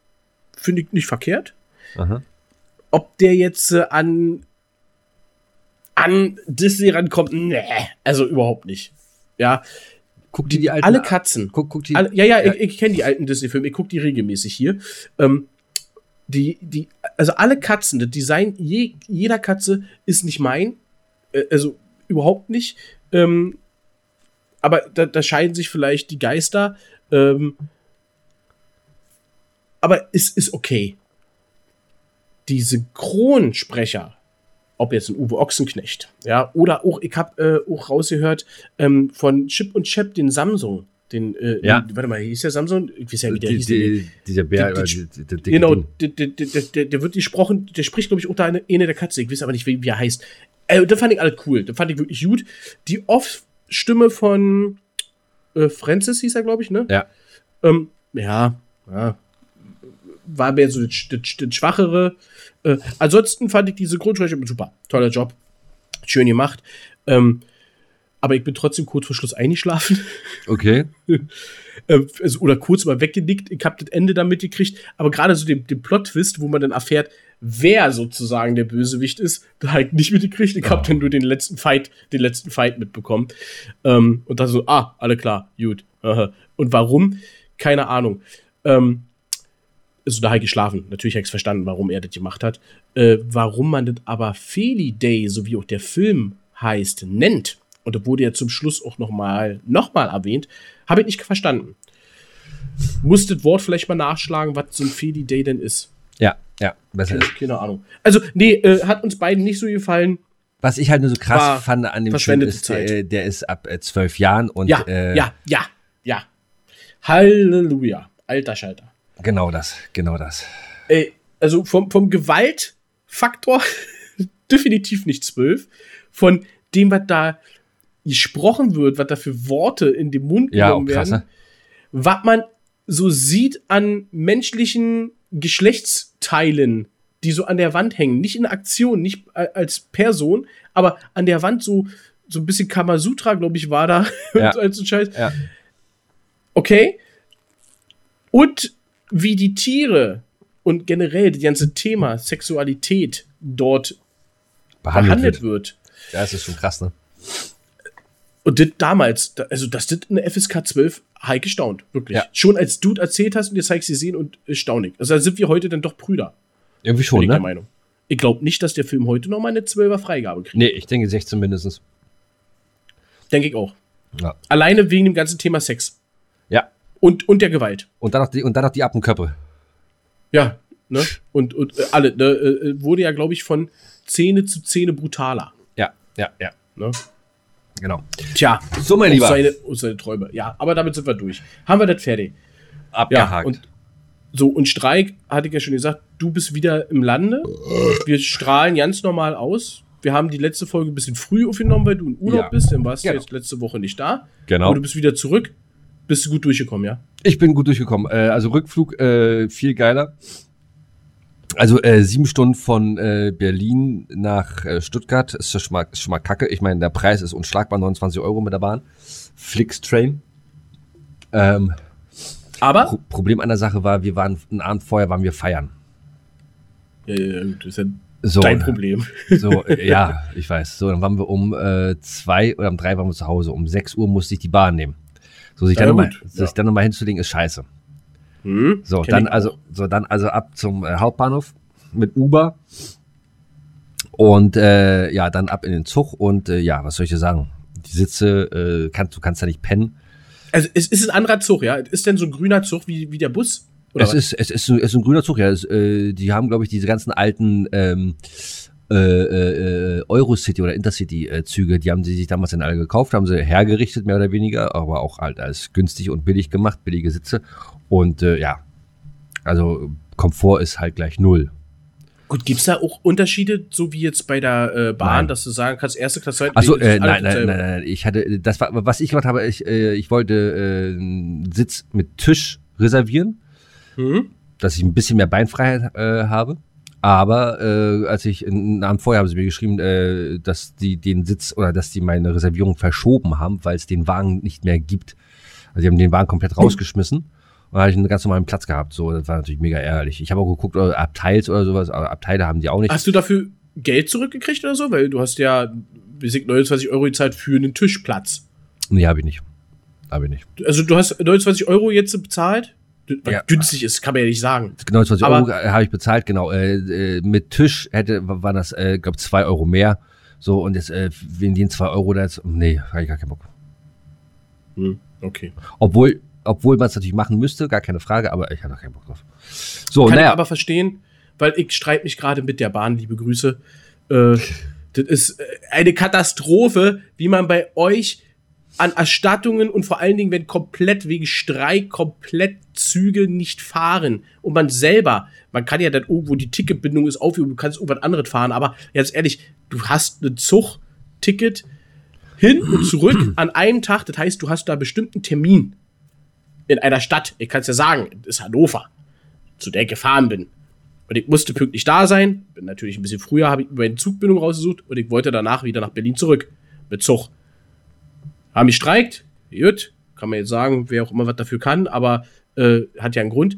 finde ich nicht verkehrt. Aha. Ob der jetzt äh, an an Disney rankommt, nee, also überhaupt nicht. Ja, Guck dir die alten alle Katzen. Guck, guck die. Alle, ja, ja, Ja. ich, ich kenne die alten Disney-Filme, ich gucke die regelmäßig hier. Ähm, die, die, also alle Katzen, das Design je, jeder Katze ist nicht mein. Äh, also überhaupt nicht. Ähm, aber da, da scheiden sich vielleicht die Geister. Ähm, aber es ist okay. Die Synchronsprecher, ob jetzt ein Uwe Ochsenknecht, ja, oder auch, ich habe äh, auch rausgehört ähm, von Chip und Chap, den Samsung, den, äh, Ja. den, warte mal, hieß der Samsung? Ich weiß ja, wie der die, hieß. die, dieser Bär, die- die- die, Genau, der, der, der, wird gesprochen, der spricht, glaube ich, unter eine, eine der Katze. Ich weiß aber nicht, wie, wie er heißt. Äh, das fand ich alles cool. Das fand ich wirklich gut. Die Off-Stimme von äh, Francis hieß er, glaube ich, ne? Ja. Ähm, ja, ja. War mehr so das, das, das Schwachere. Äh, ansonsten fand ich diese Grundsprecher super. Toller Job. Schön gemacht. Ähm, aber ich bin trotzdem kurz vor Schluss eingeschlafen. Okay. äh, also, oder kurz mal weggenickt. Ich habe das Ende dann mitgekriegt. Aber gerade so den, den Plot-Twist, wo man dann erfährt, wer sozusagen der Bösewicht ist, da halt nicht mitgekriegt. Ich habe dann nur den letzten Fight, den letzten Fight mitbekommen. Ähm, und da so, ah, alle klar, gut. Aha. Und warum? Keine Ahnung. Ähm, also da habe ich geschlafen. Natürlich habe ich verstanden, warum er das gemacht hat. Äh, warum man das aber Feli Day, so wie auch der Film heißt, nennt, und das wurde ja zum Schluss auch nochmal noch mal erwähnt, habe ich nicht verstanden. Muss das Wort vielleicht mal nachschlagen, was so ein Feli Day denn ist. Ja, ja, besser ist. Keine Ahnung. Also, nee, äh, hat uns beiden nicht so gefallen. Was ich halt nur so krass War fand an dem Film ist, Zeit. der, ist ab äh, zwölf Jahren und Ja, äh, ja, ja, ja. Halleluja. Alter Schalter. genau das, genau das. Ey, also vom, vom Gewaltfaktor definitiv nicht zwölf. Von dem, was da gesprochen wird, was da für Worte in den Mund Ja, genommen werden, ne? was man so sieht an menschlichen Geschlechtsteilen, die so an der Wand hängen. Nicht in Aktion, nicht als Person, aber an der Wand so, so ein bisschen Kamasutra, glaube ich, war da. Ja. als so ein Scheiß. Ja. Okay. Und wie die Tiere und generell das ganze Thema Sexualität dort Behandelt, behandelt wird. wird. Ja, das ist schon krass, ne? Und das damals, da- also dass das eine FSK 12 high gestaunt, wirklich. Ja. Schon als du erzählt hast und jetzt zeigst sie sehen und äh, staunig. Also da sind wir heute dann doch Brüder, Irgendwie bin schon, ich der ne? Meinung. Ich glaube nicht, dass der Film heute noch mal eine 12er Freigabe kriegt. Nee, ich denke 16 mindestens. Denke ich auch. Ja. Alleine wegen dem ganzen Thema Sex. Ja. Und, und der Gewalt. Und dann noch die, und dann noch die Appenköppe. Ja, ne? Und, und äh, alle, ne? Äh, wurde ja, glaube ich, von Szene zu Szene brutaler. Ja, ja, ja. Ne? Genau. Tja, So, mein Lieber. seine, seine Träume. Ja, aber damit sind wir durch. Haben wir das fertig? Ja, Abgehakt. und so, und Streik, hatte ich ja schon gesagt, du bist wieder im Lande. Wir strahlen ganz normal aus. Wir haben die letzte Folge ein bisschen früh aufgenommen, weil du in Urlaub Ja. bist. Dann warst du Genau. jetzt letzte Woche nicht da. genau. Aber du bist wieder zurück. Bist du gut durchgekommen, ja? Ich bin gut durchgekommen. Äh, also Rückflug äh, viel geiler. Also äh, sieben Stunden von äh, Berlin nach äh, Stuttgart ist schon mal, ist schon mal kacke. Ich meine, der Preis ist unschlagbar, 29 Euro mit der Bahn. Flixtrain. Ähm, Aber, Pro Problem an der Sache war, wir waren einen Abend vorher waren wir feiern. äh, das ist ja So, dein Problem. So, ja, ich weiß. So, dann waren wir um äh, zwei oder um drei waren wir zu Hause. Um sechs Uhr musste ich die Bahn nehmen. So, sich Ja, dann, nochmal, gut, sich ja. dann nochmal hinzulegen, ist scheiße. Hm? So, dann ich also, so dann also ab zum äh, Hauptbahnhof mit Uber und äh, ja, dann ab in den Zug und äh, ja, was soll ich dir sagen? Die Sitze, äh, kannst, du kannst da nicht pennen. Also, es ist ein anderer Zug, ja? Ist denn so ein grüner Zug wie, wie der Bus? Oder es was? ist, es ist, ein- es ist ein grüner Zug, ja. Es, äh, die haben, glaube ich, diese ganzen alten ähm, äh, äh, Eurocity oder Intercity-Züge, die haben sie sich damals dann alle gekauft, haben sie hergerichtet, mehr oder weniger, aber auch halt als günstig und billig gemacht, billige Sitze. Und äh, ja, also Komfort ist halt gleich null. Gut, gibt's da auch Unterschiede, so wie jetzt bei der äh, Bahn, Nein. dass du sagen kannst, erste Klasse, zweite Achso, Klasse, äh, ist alles nein, nein, nein, nein, ich hatte, das war, was ich gemacht habe, ich, äh, ich wollte äh, einen Sitz mit Tisch reservieren, Mhm. dass ich ein bisschen mehr Beinfreiheit äh, habe. Aber äh, als ich einen Abend vorher haben sie mir geschrieben, äh, dass die den Sitz oder dass die meine Reservierung verschoben haben, weil es den Wagen nicht mehr gibt. Also die haben den Wagen komplett rausgeschmissen. Und da habe ich einen ganz normalen Platz gehabt. So, das war natürlich mega ärgerlich. Ich habe auch geguckt, äh, Abteils oder sowas, aber Abteile haben die auch nicht. Hast du dafür Geld zurückgekriegt oder so? Weil du hast ja, gesagt, 29 Euro gezahlt für einen Tischplatz. Nee, habe ich nicht. Habe ich nicht. Also du hast 29 Euro jetzt bezahlt? Ja. günstig ist, kann man ja nicht sagen. Genau, 20 Aber- Euro habe ich bezahlt, genau. Äh, äh, mit Tisch hätte, waren das, äh, glaube 2 Euro mehr. So, und jetzt, äh, wegen den 2 Euro da jetzt, nee, habe ich gar keinen Bock. Hm, okay. Obwohl, obwohl man es natürlich machen müsste, gar keine Frage, aber ich habe da keinen Bock drauf. So, Kann ich naja, aber verstehen, weil ich streite mich gerade mit der Bahn, liebe Grüße. Äh, das ist äh, eine Katastrophe, wie man bei euch an Erstattungen und vor allen Dingen, wenn komplett wegen Streik komplett Züge nicht fahren und man selber, man kann ja dann irgendwo die Ticketbindung ist auf, du kannst irgendwas anderes fahren, aber jetzt ehrlich, du hast ein Zugticket hin und zurück an einem Tag, das heißt, du hast da bestimmten Termin in einer Stadt. Ich kann es ja sagen, ist Hannover zu der ich gefahren bin. Und ich musste pünktlich da sein. Bin natürlich ein bisschen früher, habe ich meine Zugbindung rausgesucht und ich wollte danach wieder nach Berlin zurück. Mit Zug. Haben mich streikt. Gut. Kann man jetzt sagen, wer auch immer was dafür kann, aber äh, hat ja einen Grund.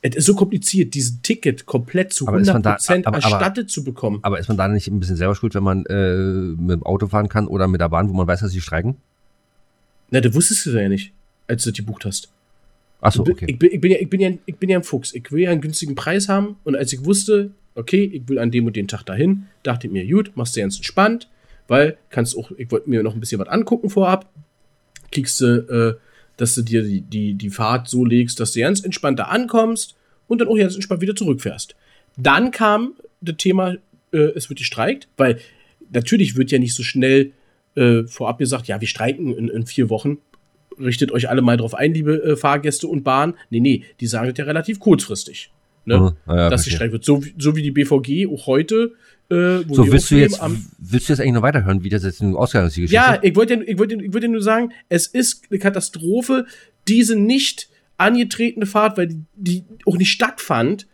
Es ist so kompliziert, diesen Ticket komplett zu Aber ist man da- 100% aber- aber- erstattet zu bekommen. aber ist man da nicht ein bisschen selber schuld, wenn man äh, mit dem Auto fahren kann oder mit der Bahn, wo man weiß, dass sie streiken? Na, das wusstest du ja nicht, als du die bucht hast. Achso, Ich bin- okay. Ich, bin, ich, bin ja, ich, bin ja, ich bin ja ein Fuchs. Ich will ja einen günstigen Preis haben. Und als ich wusste, okay, ich will an dem und den Tag dahin, dachte ich mir, gut, machst du ganz entspannt, weil kannst auch, ich wollte mir noch ein bisschen was angucken vorab. Kriegst du, äh, dass du dir die, die, die Fahrt so legst, dass du ganz entspannt da ankommst und dann auch ganz entspannt wieder zurückfährst. Dann kam das Thema, äh, es wird gestreikt, weil natürlich wird ja nicht so schnell äh, vorab gesagt, ja, wir streiken in, in vier Wochen richtet euch alle mal drauf ein, liebe äh, Fahrgäste und Bahn. Nee, nee, die sagen das ja relativ kurzfristig. Ne? Mhm, ja, dass die. Streik wird. So, wie- so wie die BVG auch heute. Äh, wo So, willst du jetzt, am- willst du jetzt eigentlich noch weiterhören, wie das jetzt ausgegangen ist, die Geschichte? ja, ich wollte ich wollte, ich wollte nur sagen, es ist eine Katastrophe, diese nicht angetretene Fahrt, weil die, die auch nicht stattfand,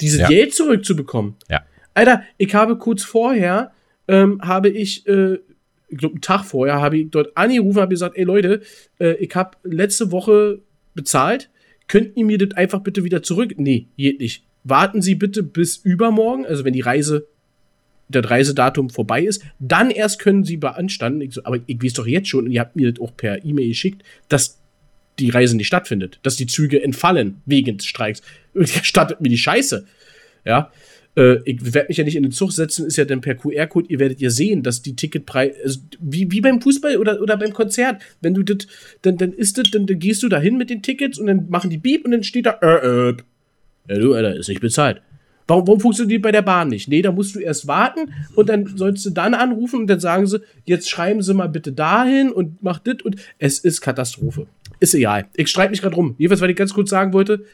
dieses Ja. Geld zurückzubekommen. Ja. Alter, ich habe kurz vorher, ähm, habe ich, äh, ich glaube, einen Tag vorher, habe ich dort angerufen, habe gesagt, ey Leute, äh, ich habe letzte Woche bezahlt, könnt ihr mir das einfach bitte wieder zurück? Nee, geht nicht. Warten Sie bitte bis übermorgen, also wenn die Reise das Reisedatum vorbei ist, dann erst können sie beanstanden. Ich so, aber ich weiß doch jetzt schon, und ihr habt mir das auch per E-Mail geschickt, dass die Reise nicht stattfindet, dass die Züge entfallen wegen des Streiks. Und ihr stattet mir die Scheiße. Ja. Äh, ich werde mich ja nicht in den Zug setzen, ist ja dann per QR-Code, ihr werdet ja sehen, dass die Ticketpreise, also wie, wie beim Fußball oder, oder beim Konzert, wenn du das, dann, dann ist das, dann, dann gehst du da hin mit den Tickets und dann machen die Beep und dann steht da, äh, äh, ja du, Alter, ist nicht bezahlt. Warum, warum funktioniert bei der Bahn nicht? Nee, da musst du erst warten und dann sollst du dann anrufen und dann sagen sie, jetzt schreiben sie mal bitte dahin und mach das und es ist Katastrophe. Ist egal. Ich streite mich gerade rum. Jedenfalls, weil ich ganz kurz sagen wollte,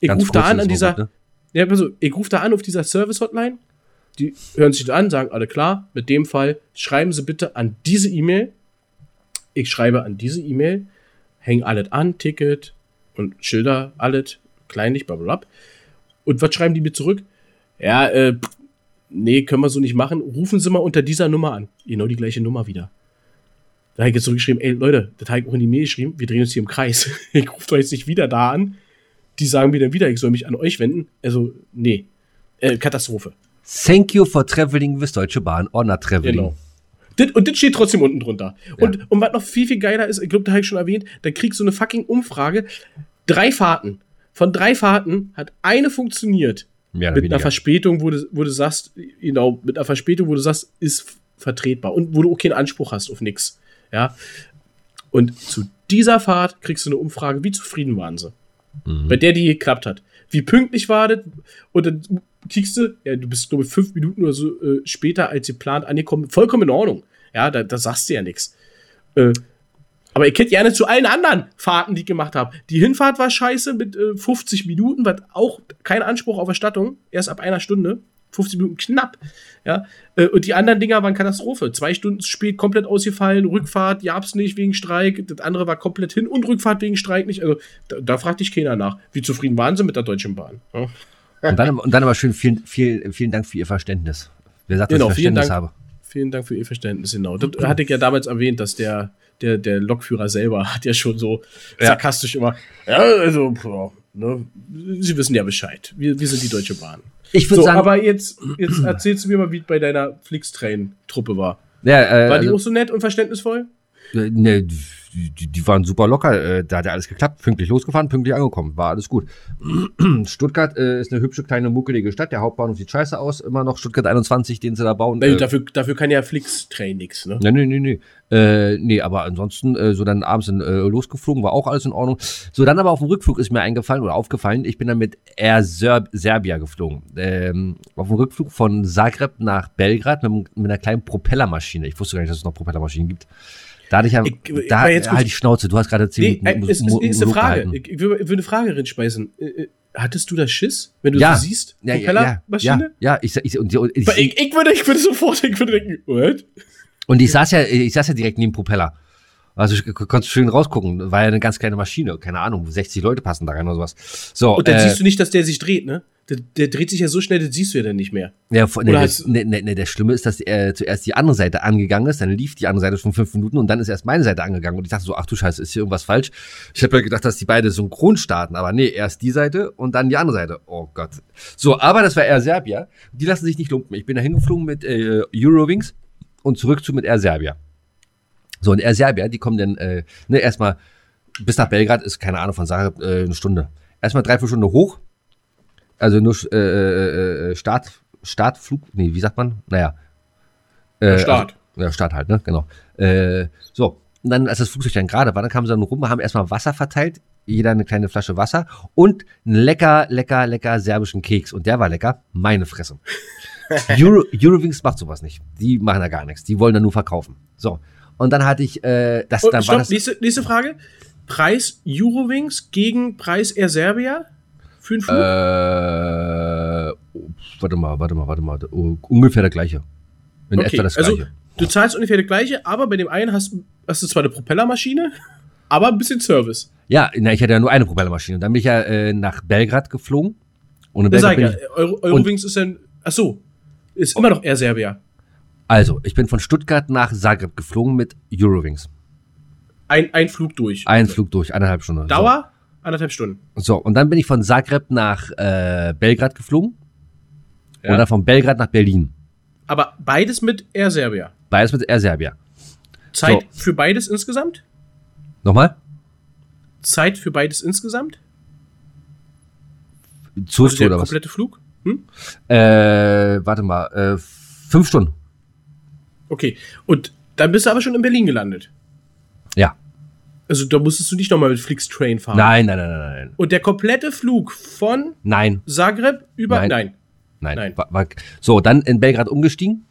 ich rufe da an an dieser, ne? Ja, also, ich rufe da an auf dieser Service-Hotline. Die hören sich das an, sagen alle klar. Mit dem Fall schreiben Sie bitte an diese E-Mail. Ich schreibe an diese E-Mail, hängen alles an, Ticket und Schilder, alles, kleinlich, blablabla. Und was schreiben die mir zurück? Ja, äh, nee, können wir so nicht machen. Rufen Sie mal unter dieser Nummer an. Genau die gleiche Nummer wieder. Da habe ich jetzt zurückgeschrieben, ey Leute, das habe ich auch in die Mail geschrieben, wir drehen uns hier im Kreis. ich rufe doch jetzt nicht wieder da an. Die sagen mir dann wieder, ich soll mich an euch wenden. Also, nee. Äh, Katastrophe. Thank you for traveling with Deutsche Bahn or not traveling. Genau. Das, und das steht trotzdem unten drunter. Und, und was noch viel, viel geiler ist, ich glaube, da habe ich schon erwähnt, da kriegst du eine fucking Umfrage. Drei Fahrten. Von drei Fahrten hat eine funktioniert. Mit weniger. einer Verspätung, wo du, wo du sagst, genau, mit einer Verspätung, wo du sagst, ist vertretbar und wo du auch keinen Anspruch hast auf nix. Ja. Und zu dieser Fahrt kriegst du eine Umfrage, wie zufrieden waren sie. Mhm. Bei der die geklappt hat. Wie pünktlich war das? Und dann kriegst du, ja, du bist, glaube ich, fünf Minuten oder so äh, später als geplant angekommen. Vollkommen in Ordnung. Ja, da, da sagst du ja nichts. Äh, aber ihr kennt gerne zu allen anderen Fahrten, die ich gemacht habe. Die Hinfahrt war scheiße mit äh, 50 Minuten, was auch kein Anspruch auf Erstattung, erst ab einer Stunde. 50 Minuten knapp. Ja, äh, und die anderen Dinger waren Katastrophe. Zwei Stunden spät, komplett ausgefallen. Rückfahrt gab's nicht wegen Streik. Das andere war komplett hin und Rückfahrt wegen Streik nicht. Also da, da fragte ich keiner nach. Wie zufrieden waren sie mit der Deutschen Bahn? Ja. Und dann, und dann aber schön vielen, vielen, vielen Dank für Ihr Verständnis. Wer sagt, Genau, dass ich vielen Verständnis Dank. habe? Vielen Dank für Ihr Verständnis, genau. Das hatte ich ja damals erwähnt, dass der, der, der Lokführer selber hat ja schon so Ja. sarkastisch immer, ja, also, ja, ne, Sie wissen ja Bescheid. Wir, wir sind die Deutsche Bahn. Ich würde So, sagen, aber jetzt, jetzt erzählst du mir mal, wie es bei deiner Flixtrain-Truppe war. ja, äh, War die also, auch so nett und verständnisvoll? äh, ne, die, die die waren super locker. Äh, da hat ja alles geklappt. Pünktlich losgefahren, pünktlich angekommen. War alles gut. Stuttgart äh, ist eine hübsche, kleine, muckelige Stadt. Der Hauptbahnhof sieht scheiße aus. Immer noch Stuttgart 21, den sie da bauen. Weil Äh, dafür, dafür kann ja Flixtrain nix, ne? Nee, nee, nee, nee. Äh, nee, aber ansonsten, äh, so dann abends in, äh, losgeflogen, war auch alles in Ordnung. So, dann aber auf dem Rückflug ist mir eingefallen oder aufgefallen, ich bin dann mit Air Serb Serbia geflogen. Ähm, auf dem Rückflug von Zagreb nach Belgrad mit, mit einer kleinen Propellermaschine. Ich wusste gar nicht, dass es noch Propellermaschinen gibt. Da hatte ich ja, Ich- ich- da, jetzt kurz- halt die Schnauze, du hast gerade zehn Nee, äh, Minuten es, es, ist eine Frage. gehalten. Ich, ich, will, ich will eine Frage. Äh, äh, Hattest du da Schiss, wenn du Ja. so siehst? Ja, ja, ja, ja, Propellermaschine? ja, ich, ich, und, und, ich, Ich, ich, würde, ich würde sofort ich würde denken, what? Und ich saß ja, ich saß ja direkt neben dem Propeller. Also ich k- konntest schön rausgucken. War ja eine ganz kleine Maschine. Keine Ahnung, 60 Leute passen da rein oder sowas. So, Und dann äh, siehst du nicht, dass der sich dreht, ne? Der, der dreht sich ja so schnell, das siehst du ja dann nicht mehr. ja, vor- nee, hast- nee, nee, nee, das Schlimme ist, dass äh, zuerst die andere Seite angegangen ist, dann lief die andere Seite schon fünf Minuten und dann ist erst meine Seite angegangen. Und ich dachte so, ach du Scheiße, ist hier irgendwas falsch? Ich habe ja gedacht, dass die beide synchron starten, aber nee, erst die Seite und dann die andere Seite. Oh Gott. So, aber das war Air Serbia. Die lassen sich nicht lumpen. Ich bin da hingeflogen mit äh, Eurowings und zurück zu mit Air Serbia. So, und Air Serbia, die kommen dann, äh, ne, erstmal bis nach Belgrad ist, keine Ahnung, von Zagreb äh, eine Stunde. Erstmal drei, vier Stunden hoch. Also nur äh, äh, äh, Start, Startflug, nee, wie sagt man? Naja. Äh, Start. Also, ja, Start halt, ne? Genau. Äh, so, und dann, als das Flugzeug dann gerade war, dann kamen sie dann rum, haben erstmal Wasser verteilt, jeder eine kleine Flasche Wasser und einen lecker, lecker, lecker serbischen Keks. Und der war lecker, meine Fresse. Euro, Eurowings macht sowas nicht. Die machen da gar nichts. Die wollen da nur verkaufen. So. Und dann hatte ich, äh, das, Oh, dann war stopp, das. nächste, nächste Frage. Preis Eurowings gegen Preis Air Serbia für den Flug? Äh, warte mal, warte mal, warte mal. Oh, ungefähr der gleiche. In okay, etwa das also gleiche. du zahlst ungefähr das gleiche, aber bei dem einen hast, hast du zwar eine Propellermaschine, aber ein bisschen Service. Ja, na, ich hatte ja nur eine Propellermaschine. Dann bin ich ja äh, nach Belgrad geflogen. Und in Belgrad ich bin ja. Euro, Eurowings ist dann, ach so, ist immer noch Air Serbia. also, ich bin von Stuttgart nach Zagreb geflogen mit Eurowings. Ein, ein Flug durch. Ein Flug durch, eineinhalb Stunden. Dauer? Anderthalb Stunden. So. und dann bin ich von Zagreb nach äh, Belgrad geflogen. Ja. Und dann von Belgrad nach Berlin. Aber beides mit Air Serbia. Beides mit Air Serbia. Zeit So. für beides insgesamt? Nochmal? Zeit für beides insgesamt? Zu Also der oder was? komplette Flug? Hm? Äh, warte mal, äh, fünf Stunden. Okay. Und dann bist du aber schon in Berlin gelandet. Ja. Also da musstest du nicht nochmal mit Flixtrain fahren. Nein, nein, nein, nein, nein. Und der komplette Flug von Nein, Zagreb über. Nein. Nein. nein. Nein. War, war, so, dann in Belgrad umgestiegen.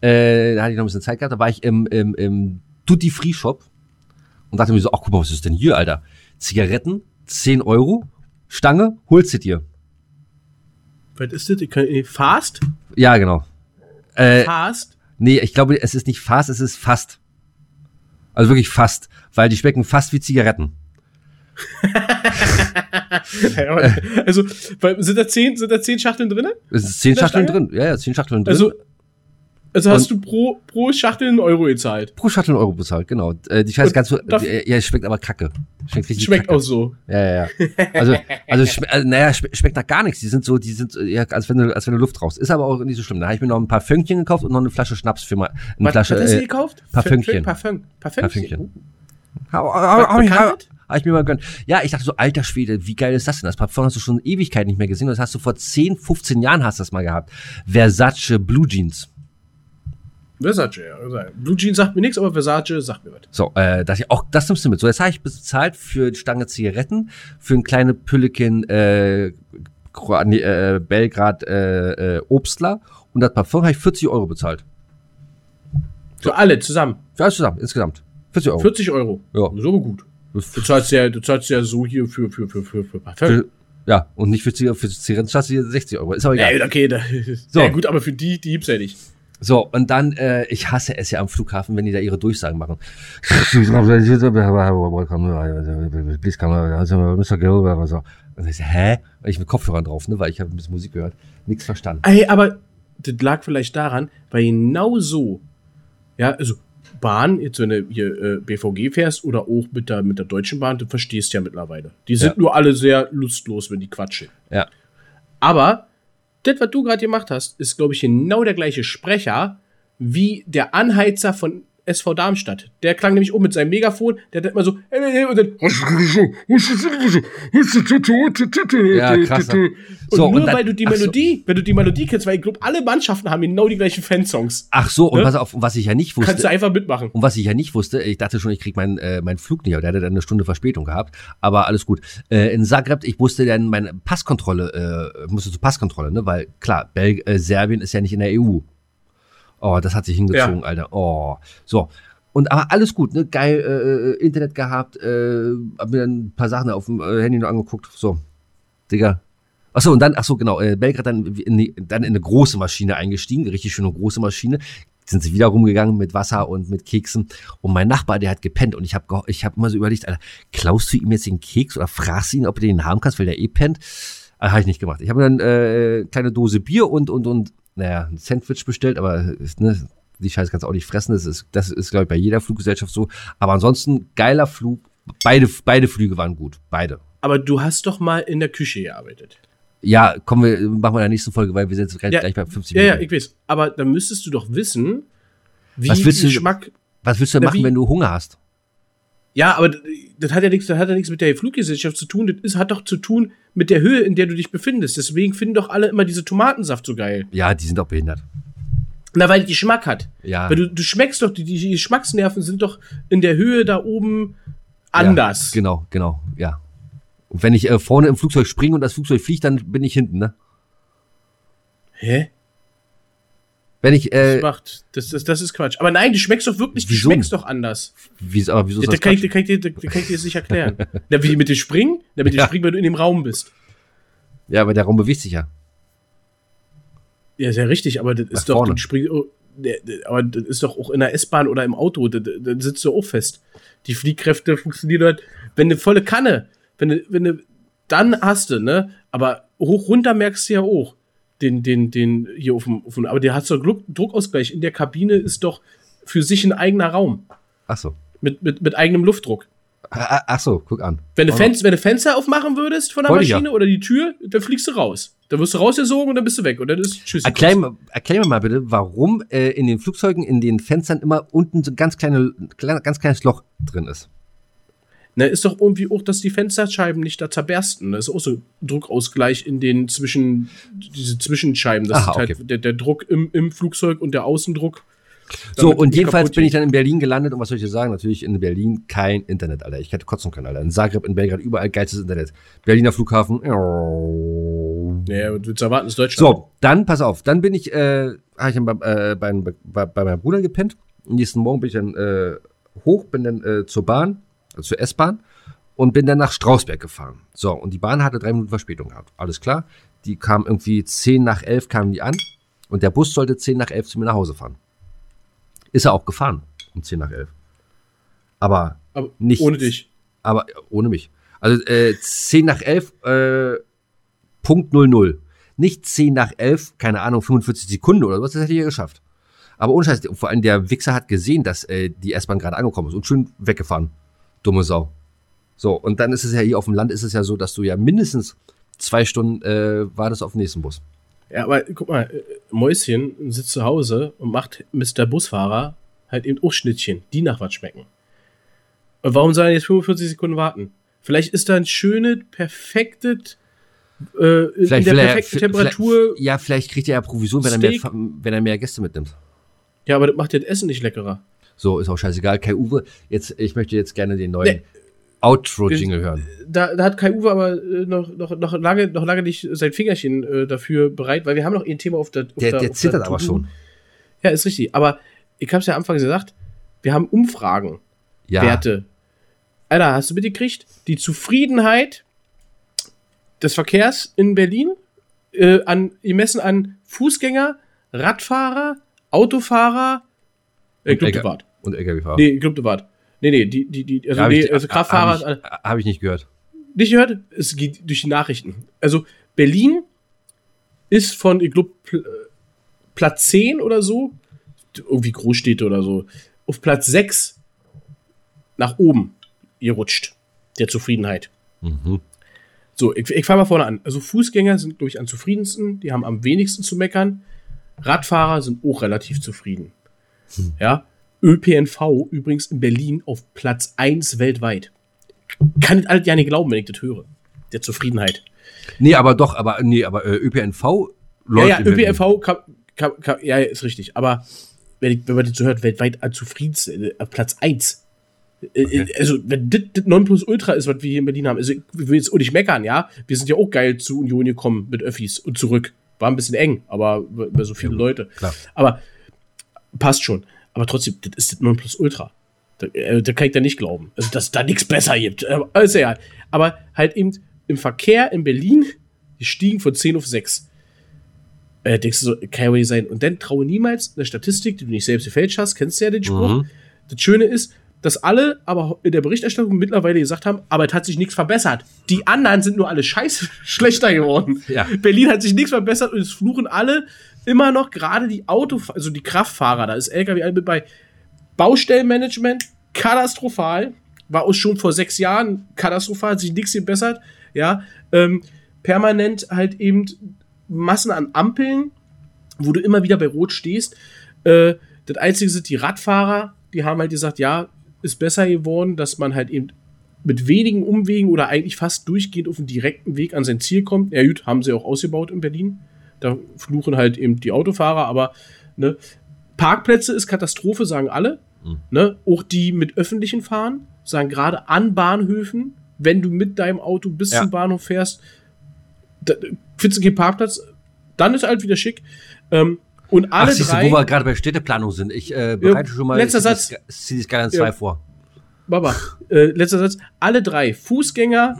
Äh, da hatte ich noch ein bisschen Zeit gehabt. Da war ich im, im, im Duty Free Shop und dachte mir so, ach guck mal, was ist denn hier, Alter? Zigaretten, 10 Euro, Stange, holst du dir. Was ist das? Fast? Ja, genau. Äh, Fast? nee, ich glaube, es ist nicht fast, es ist fast. Also wirklich fast, weil die schmecken fast wie Zigaretten. also, sind da zehn, sind da zehn Schachteln drin? Es ist 10 In der Schachteln drin. Ja, ja, 10 Schachteln drin. Also, also hast du pro, pro Schachtel einen Euro gezahlt. pro Schachtel einen Euro bezahlt, genau. Äh, die Scheiße Und ganz so, äh, ja, es schmeckt aber kacke. Schmeckt richtig Schmeckt kacke. auch so. Ja, ja, ja. Also, also, schme also naja, schme schmeckt nach gar nichts. Die sind so, die sind, äh, ja, als wenn du, als wenn du Luft raus. Ist aber auch nicht so schlimm. Da habe ich mir noch ein paar Fünkchen gekauft und noch eine Flasche Schnaps für mal, eine Was, Flasche, was hast du äh, gekauft? Parfümchen. Parfüm. Parfümchen. Parfümchen. hau, hau, hau, Bekannt? hau, hab ich mir mal gönnt. Ja, ich dachte so, alter Schwede, wie geil ist das denn? Das Parfum hast du schon Ewigkeit nicht mehr gesehen. Das hast du vor 10, 15 Jahren hast du das mal gehabt. Versace Blue Jeans. Versace, ja. Blue Jeans sagt mir nichts, aber Versace sagt mir was. So, äh, ich auch das nimmst du mit. So, jetzt habe ich bezahlt für die Stange Zigaretten, für ein kleine Püllekin äh, äh, Belgrad äh, äh, Obstler und das Parfum habe ich 40 Euro bezahlt. Für alle zusammen. Für alles zusammen, insgesamt. 40 Euro. 40 Euro. Ja. Das aber gut. Du zahlst ja, du zahlst ja so hier für, für, für, für, für Parfum. Für, ja, und nicht für, Zigaretten- für Zigaretten zahlst du hier 60 Euro. Ist aber egal. Ja, okay, da, So. ja gut, aber für die, die gibt's ja nicht. So, und dann, äh, ich hasse es ja am Flughafen, wenn die da ihre Durchsagen machen. Und ich so, hä? Und ich mit Kopfhörern drauf, ne, weil ich habe ein bisschen Musik gehört. Nichts verstanden. Ey, aber das lag vielleicht daran, weil genau so, ja, also Bahn, jetzt wenn du hier äh, BVG fährst oder auch mit der, mit der Deutschen Bahn, du verstehst ja mittlerweile. Die sind Ja. nur alle sehr lustlos, wenn die quatschen. Ja. Aber das, was du gerade gemacht hast, ist, glaube ich, genau der gleiche Sprecher wie der Anheizer von SV Darmstadt. Der klang nämlich um mit seinem Megafon, der hat immer so und dann, Ja, krass. Und So, nur und dann- weil du die ach so. Melodie, wenn du die Melodie kennst, weil ich glaube, alle Mannschaften haben genau die gleichen Fansongs. Ach so, und Ne? pass auf, und was ich ja nicht Kannst du wusste, einfach mitmachen. und was ich ja nicht wusste, ich dachte schon, ich krieg meinen äh, meinen Flug nicht, aber der hatte dann eine Stunde Verspätung gehabt, aber alles gut. Äh, in Zagreb, ich musste dann meine Passkontrolle, äh, musste zur Passkontrolle, ne, weil klar, Bel äh, Serbien ist ja nicht in der EU. Oh, das hat sich hingezogen, Ja. Alter. Oh, so. Und aber alles gut, ne? Geil, äh, Internet gehabt, äh, hab mir dann ein paar Sachen auf dem äh, Handy noch angeguckt. So, Digga. Achso, und dann, ach so, genau, äh, Belgrad dann in, dann in eine große Maschine eingestiegen, richtig schöne große Maschine. Sind sie wieder rumgegangen mit Wasser und mit Keksen. Und mein Nachbar, der hat gepennt. Und ich habe ich hab immer so überlegt, Alter, klaust du ihm jetzt den Keks oder fragst du ihn, ob du den haben kannst, weil der eh pennt? Äh, habe ich nicht gemacht. Ich habe dann äh, kleine Dose Bier und, und, und, naja, ein Sandwich bestellt, aber ne, die Scheiße kannst du auch nicht fressen. Das ist, das ist, glaube ich, bei jeder Fluggesellschaft so. Aber ansonsten, geiler Flug. Beide, beide Flüge waren gut. Beide. Aber du hast doch mal in der Küche gearbeitet. Ja, kommen wir, machen wir in der nächsten Folge, weil wir sind jetzt gleich, Ja. gleich bei 50 Ja, ja, Minuten. ich weiß. Aber dann müsstest du doch wissen, wie Was willst du- Geschmack. Was willst du denn machen, wie? wenn du Hunger hast? Ja, aber das hat ja nichts, das hat ja nichts mit der Fluggesellschaft zu tun. Das ist, hat doch zu tun mit der Höhe, in der du dich befindest. Deswegen finden doch alle immer diese Tomatensaft so geil. Ja, die sind auch behindert. Na, weil die Geschmack hat. Ja. Weil du, du schmeckst doch, die, die Geschmacksnerven sind doch in der Höhe da oben anders. Ja, genau, genau, ja. Und wenn ich äh, vorne im Flugzeug springe und das Flugzeug fliegt, dann bin ich hinten, ne? Hä? Wenn ich, Das äh, macht, das, das, das ist Quatsch. Aber nein, du schmeckst doch wirklich, du Wieso? schmeckst doch anders. wie, aber wieso ist Ja, da das kann, ich, Quatsch? da, kann ich dir, da, da kann ich dir das nicht erklären. Na, wie mit dem Springen? Na, mit dem Ja. Springen, wenn du in dem Raum bist. Ja, aber der Raum bewegt sich ja. Ja, ja richtig, aber das Nach ist doch, das Spring, oh, aber das ist doch auch in der S-Bahn oder im Auto, da, da da sitzt du auch fest. Die Fliehkräfte funktionieren halt, wenn eine volle Kanne, wenn du, wenn du, dann hast du, ne? Aber hoch runter merkst du ja auch. Den, den, den hier auf dem, auf dem aber der hat so Druck, Druckausgleich. In der Kabine ist doch für sich ein eigener Raum. Ach so. Mit, mit, mit eigenem Luftdruck. Ah, ah, Ach so, guck an. Wenn du, Oh, Fenster, wenn du Fenster aufmachen würdest von der Wollte Maschine oder die Tür, dann fliegst du raus. Dann wirst du rausgesogen und dann bist du weg. Und dann ist Tschüss. Erklär, mir- erklär mir mal bitte, warum äh, in den Flugzeugen, in den Fenstern immer unten so ein ganz, kleine, klein, ganz kleines Loch drin ist. Na, ist doch irgendwie auch, dass die Fensterscheiben nicht da zerbersten. Das ist auch so Druckausgleich in den zwischen, diese Zwischenscheiben. Das Aha, ist halt okay. der, der Druck im, im Flugzeug und der Außendruck. So, und jedenfalls bin ich dann in Berlin gelandet und was soll ich dir sagen? Natürlich in Berlin kein Internet, Alter. Ich hätte kotzen können, Alter. In Zagreb, in Belgrad, überall geilstes Internet. Berliner Flughafen. Naja, was willst du erwarten, ist Deutschland. So, dann, pass auf, dann bin ich, äh, habe ich dann bei, äh, bei, bei, bei meinem Bruder gepennt. Am nächsten Morgen bin ich dann äh, hoch, bin dann äh, zur Bahn, also zur S-Bahn und bin dann nach Strausberg gefahren. So, und die Bahn hatte drei Minuten Verspätung gehabt. Alles klar. Die kam irgendwie 10 nach 11 kamen die an und der Bus sollte 10 nach 11 zu mir nach Hause fahren. Ist er auch gefahren um 10 nach 11. Aber Aber nicht- ohne dich. aber ohne mich. Also äh, 10 nach 11, äh, Punkt 00. Nicht 10 nach 11, keine Ahnung, 45 Sekunden oder was, das hätte ich ja geschafft. Aber ohne Scheiß, vor allem der Wichser hat gesehen, dass äh, die S-Bahn gerade angekommen ist und schön weggefahren. Dumme Sau. So, und dann ist es ja hier auf dem Land ist es ja so, dass du ja mindestens zwei Stunden äh, wartest auf den nächsten Bus. Ja, aber guck mal, äh, Mäuschen sitzt zu Hause und macht Mr. Busfahrer halt eben auch Schnittchen, die nach was schmecken. Und warum soll er jetzt 45 Sekunden warten? Vielleicht ist da ein schönes, perfektes, äh, in der perfekten Temperatur. Vielleicht, ja, vielleicht kriegt er ja Provision, wenn er, mehr, wenn er mehr Gäste mitnimmt. Ja, aber das macht das Essen nicht leckerer. So, ist auch scheißegal. Kai Uwe, jetzt, ich möchte jetzt gerne den neuen. Nee. Outro-Jingle hören. Da, da hat Kai Uwe aber äh, noch, noch, noch, lange, noch lange nicht sein Fingerchen äh, dafür bereit, weil wir haben noch ein Thema auf der. Auf Der, der, der zittert der aber schon. Ja, ist richtig. Aber ich habe es ja am Anfang gesagt, wir haben Umfragen, Ja. Werte. Alter, hast du mitgekriegt? Die Zufriedenheit des Verkehrs in Berlin äh, an, gemessen an Fußgänger, Radfahrer, Autofahrer, äh, Und Und LKW-Fahrer. Nee, Club de Wart. Nee, nee, die, die, die, also, nee, ich, also Kraftfahrer. Habe ich, hab ich nicht gehört. Nicht gehört? Es geht durch die Nachrichten. Also Berlin ist von, ich glaube, Pl Platz 10 oder so, irgendwie Großstädte oder so, auf Platz 6 nach oben gerutscht. Der Zufriedenheit. Mhm. So, ich, ich fange mal vorne an. Also Fußgänger sind, glaube ich, am zufriedensten, die haben am wenigsten zu meckern. Radfahrer sind auch relativ zufrieden. Ja. ÖPNV übrigens in Berlin auf Platz 1 weltweit. Kann das alles ja nicht glauben, wenn ich das höre. Der Zufriedenheit. Nee, aber doch, aber nee, aber äh, ÖPNV Ja, läuft. ja, Berlin. ÖPNV kann, kann, kann, ja, ja, ist richtig. Aber wenn, ich, wenn man das so hört, weltweit am zufriedensten, äh, Platz 1. Äh, Okay. Also, wenn das das Nonplusultra ist, was wir hier in Berlin haben, also ich will jetzt auch nicht meckern, ja. Wir sind ja auch geil zu Union gekommen mit Öffis und zurück. War ein bisschen eng, aber bei so viele Ja, Leute. klar. Aber passt schon. Aber trotzdem, das ist das Nonplusultra. Da, äh, da kann ich da nicht glauben. Also, dass da nichts besser gibt. Äh, ist ja. Aber halt eben im Verkehr in Berlin, die stiegen von 10 auf 6. Äh, denkst du so, kann ja sein. Und dann traue niemals eine Statistik, die du nicht selbst gefälscht hast. Kennst du ja den Spruch. Mhm. Das Schöne ist, dass alle aber in der Berichterstattung mittlerweile gesagt haben, aber es hat sich nichts verbessert. Die anderen sind nur alle scheiße schlechter geworden. Ja. Berlin hat sich nichts verbessert und es fluchen alle immer noch gerade die Auto, also die Kraftfahrer, da ist LKW bei Baustellenmanagement, katastrophal, war auch schon vor sechs Jahren katastrophal, hat sich nichts gebessert, ja, ähm, permanent halt eben Massen an Ampeln, wo du immer wieder bei Rot stehst. Äh, das Einzige sind die Radfahrer, die haben halt gesagt, ja, ist besser geworden, dass man halt eben mit wenigen Umwegen oder eigentlich fast durchgehend auf dem direkten Weg an sein Ziel kommt. Ja, gut, haben sie auch ausgebaut in Berlin. Da fluchen halt eben die Autofahrer, aber ne, Parkplätze ist Katastrophe, sagen alle. Mhm. Ne, auch die mit öffentlichen fahren, sagen gerade an Bahnhöfen, wenn du mit deinem Auto bis Ja. zum Bahnhof fährst, da, findest du keinen Parkplatz, dann ist halt wieder schick. Ähm, und Ach, alle siehst du, drei. wo wir gerade bei Städteplanung sind. Ich äh, bereite schon mal. letzter Satz. zieh das gerne in Ja. zwei vor. Baba, äh, letzter Satz. Alle drei, Fußgänger,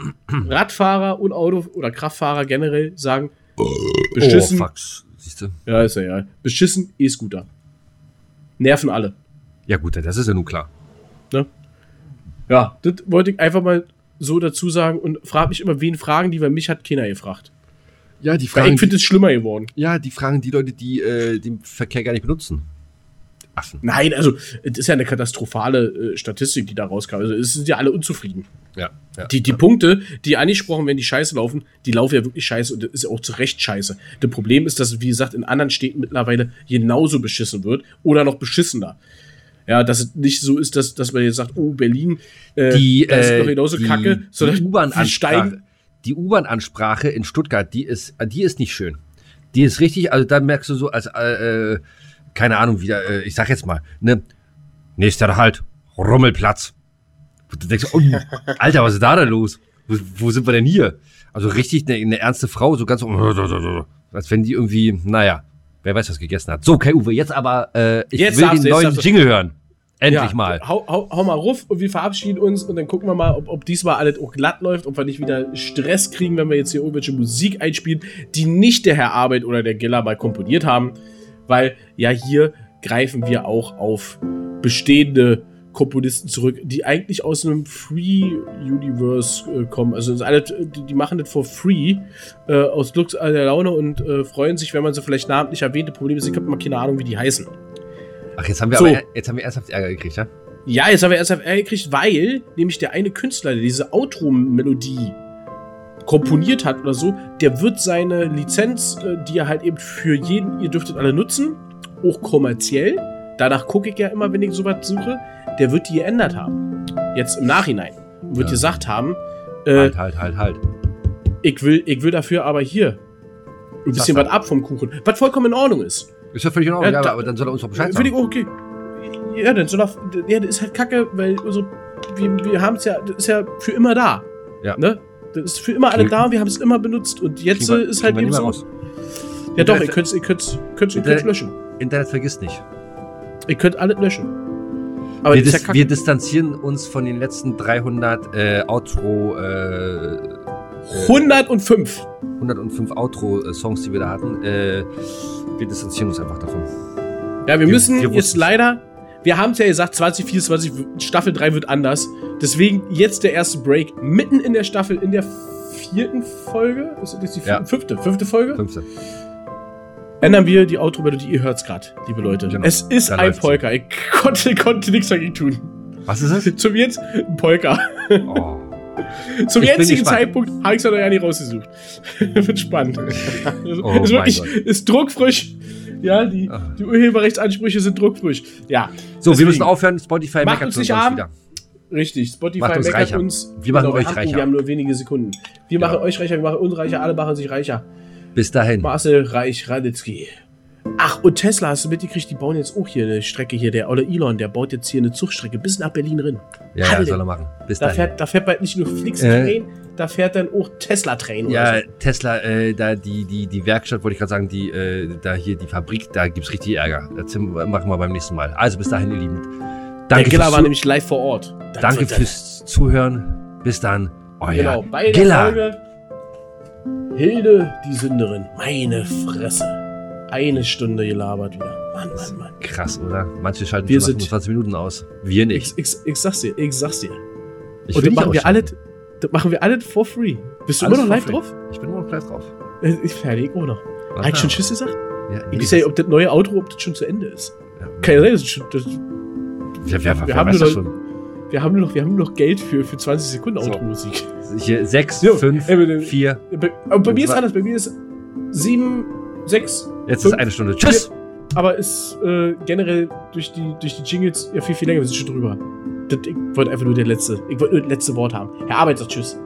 Radfahrer und Auto- oder Kraftfahrer generell, sagen, beschissen, Oh, fuck. Siehst du? ja, ist ja, ja, beschissen E-Scooter. Nerven alle. Ja, gut, das ist ja nun klar. Ne? Ja, das wollte ich einfach mal so dazu sagen und frage mich immer, wen fragen die, weil mich hat keiner gefragt. Ja, die Weil ich finde es schlimmer geworden. ja, die fragen die Leute, die äh, den Verkehr gar nicht benutzen. Affen. Nein, also, es ist ja eine katastrophale äh, Statistik, die da rauskam. Also, es sind ja alle unzufrieden. Ja, ja. Die, die Punkte, die angesprochen werden, die scheiße laufen, die laufen ja wirklich scheiße und das ist ja auch zu Recht scheiße. Das Problem ist, dass, wie gesagt, in anderen Städten mittlerweile genauso beschissen wird oder noch beschissener. Ja, dass es nicht so ist, dass, dass man jetzt sagt, oh, Berlin, äh, die, da ist äh, doch genauso die, kacke, die sondern wir U-Bahn-Ansprache, die U-Bahn-Ansprache in Stuttgart, die ist, die ist nicht schön. Die ist richtig, also da merkst du so, als, äh, äh, keine Ahnung, wieder, äh, ich sag jetzt mal, ne, nächster Halt, Rummelplatz. Und du denkst, oh, Alter, was ist da denn los? Wo, wo sind wir denn hier? Also richtig eine, eine ernste Frau, so ganz, als wenn die irgendwie, naja, wer weiß, was gegessen hat. So, Kai Uwe, jetzt aber, äh, ich Jetzt will den du, neuen. Jingle hören. Endlich Ja, mal. Hau, hau, hau mal ruf und wir verabschieden uns und dann gucken wir mal, ob, ob diesmal alles auch glatt läuft, ob wir nicht wieder Stress kriegen, wenn wir jetzt hier irgendwelche Musik einspielen, die nicht der Herr Arbeit oder der Giller mal komponiert haben. Weil ja hier greifen wir auch auf bestehende Komponisten zurück, die eigentlich aus einem Free Universe äh, kommen. Also alles, die, die machen das for free äh, aus Lux der Laune und äh, freuen sich, wenn man sie vielleicht namentlich erwähnt. Das Problem ist, ich habe mal keine Ahnung, wie die heißen. Ach, jetzt haben wir So. aber, jetzt haben wir ernsthaft Ärger gekriegt, ja? Ja, jetzt haben wir erst auf R gekriegt, weil nämlich der eine Künstler, der diese Outro-Melodie komponiert hat oder so, der wird seine Lizenz, äh, die er halt eben für jeden, ihr dürftet alle nutzen, auch kommerziell, danach gucke ich ja immer, wenn ich sowas suche, der wird die geändert haben. Jetzt im Nachhinein. Und wird Ja. gesagt haben, äh, Halt, halt, halt, halt. ich, will, ich will dafür aber hier ein bisschen was ab vom Kuchen. Was vollkommen in Ordnung ist. Ist ja völlig in Ordnung, Ja, ja, da- aber dann soll er uns doch Bescheid ich sagen. auch okay. Ja, dann soll er, ja, das ist halt kacke, weil unsere wir, wir haben es ja, das ist ja für immer da. Ja. Ne? Das ist für immer alle da und wir haben es immer benutzt. Und jetzt wir- ist halt eben so. raus. Ja doch, ihr könnt ihr Internet- könnt löschen. Internet vergisst nicht. Ihr könnt alles löschen. Aber wir, ja dis kacke. wir distanzieren uns von den letzten 300 äh, Outro, äh, 105. 105 Outro-Songs, die wir da hatten. Äh, wir distanzieren uns einfach davon. Ja, wir Wir- müssen wir jetzt leider. Wir haben es ja gesagt, 2024, Staffel 3 wird anders. Deswegen jetzt der erste Break. Mitten in der Staffel, in der vierten Folge. Ist das die vierte? Ja. fünfte? Fünfte Folge? Fünfte. Ändern wir die Outro-Melodie. Ihr hört's gerade, liebe Leute. Genau. Es ist Da ein. Polka. Ich konnte, konnte nichts dagegen tun. Was ist es? Zum jetzt ein Polka. Oh. Zum Ich jetzigen. Zeitpunkt habe ich es noch ja nicht rausgesucht. Wird spannend. Oh ist wirklich, Gott. ist druckfrisch. Ja, die, Ah. die Urheberrechtsansprüche sind druckfrisch. Ja. So, wir deswegen. müssen aufhören. Spotify Macht meckert uns uns nicht arm. wieder. Richtig, Spotify Macht uns meckert reicher. uns. Wir machen Genau, euch reicher. Wir haben nur wenige Sekunden. Wir Genau. machen euch reicher, wir machen uns reicher, alle machen sich reicher. Bis dahin. Marcel Reich Raditzky. Ach, und Tesla, hast du mitgekriegt, die bauen jetzt auch hier eine Strecke hier. Der oder Elon, der baut jetzt hier eine Zugstrecke bis nach Berlin rein. Ja, ja, Halle. soll er machen. Bis Da dahin. fährt, da fährt bald nicht nur Flix Äh. Da fährt dann auch Tesla Train Ja, so. Tesla, äh, da die, die, die Werkstatt, wollte ich gerade sagen, die, äh, da hier die Fabrik, da gibt's richtig Ärger. Das machen wir beim nächsten Mal. Also bis dahin, ihr Lieben. Der Danke, Giller fürs, war nämlich live vor Ort. Das danke fürs Zuhören. Bis dann. Euer Genau, bei der Giller. Hilde, die Sünderin. Meine Fresse. Eine Stunde gelabert wieder. Mann, Mann, Mann. Krass, oder? Manche schalten Wir sind- 25 Minuten aus. Wir nicht. Ich, ich, ich sag's dir, ich sag's dir. Ich Und das machen wir alle, das machen wir alle for free. Bist du Alles immer noch live free. drauf? Ich bin immer noch gleich drauf. Äh, Ich fertig, auch noch. Hat ich schon Tschüss gesagt? Ja, Ich nee, weiß ja nicht, ob das neue Outro, ob das schon zu Ende ist. ja, ja sein, das ist schon, das, ja, wer, wer, wir wer haben weiß nur das schon? Wir, haben nur noch, wir haben noch Geld für, für 20 Sekunden So. Outro-Musik. Hier 6, Jo, 5, ey, bitte. 4. Bei, aber bei mir ist anders, bei mir ist 7, 6, Jetzt Fünf, ist eine Stunde. Tschüss! aber ist äh, generell durch die, durch die Jingles ja viel, viel länger. Wir sind schon drüber. Das, ich wollte einfach nur der letzte, ich wollte nur das letzte Wort haben. Herr Arbeit sagt Tschüss.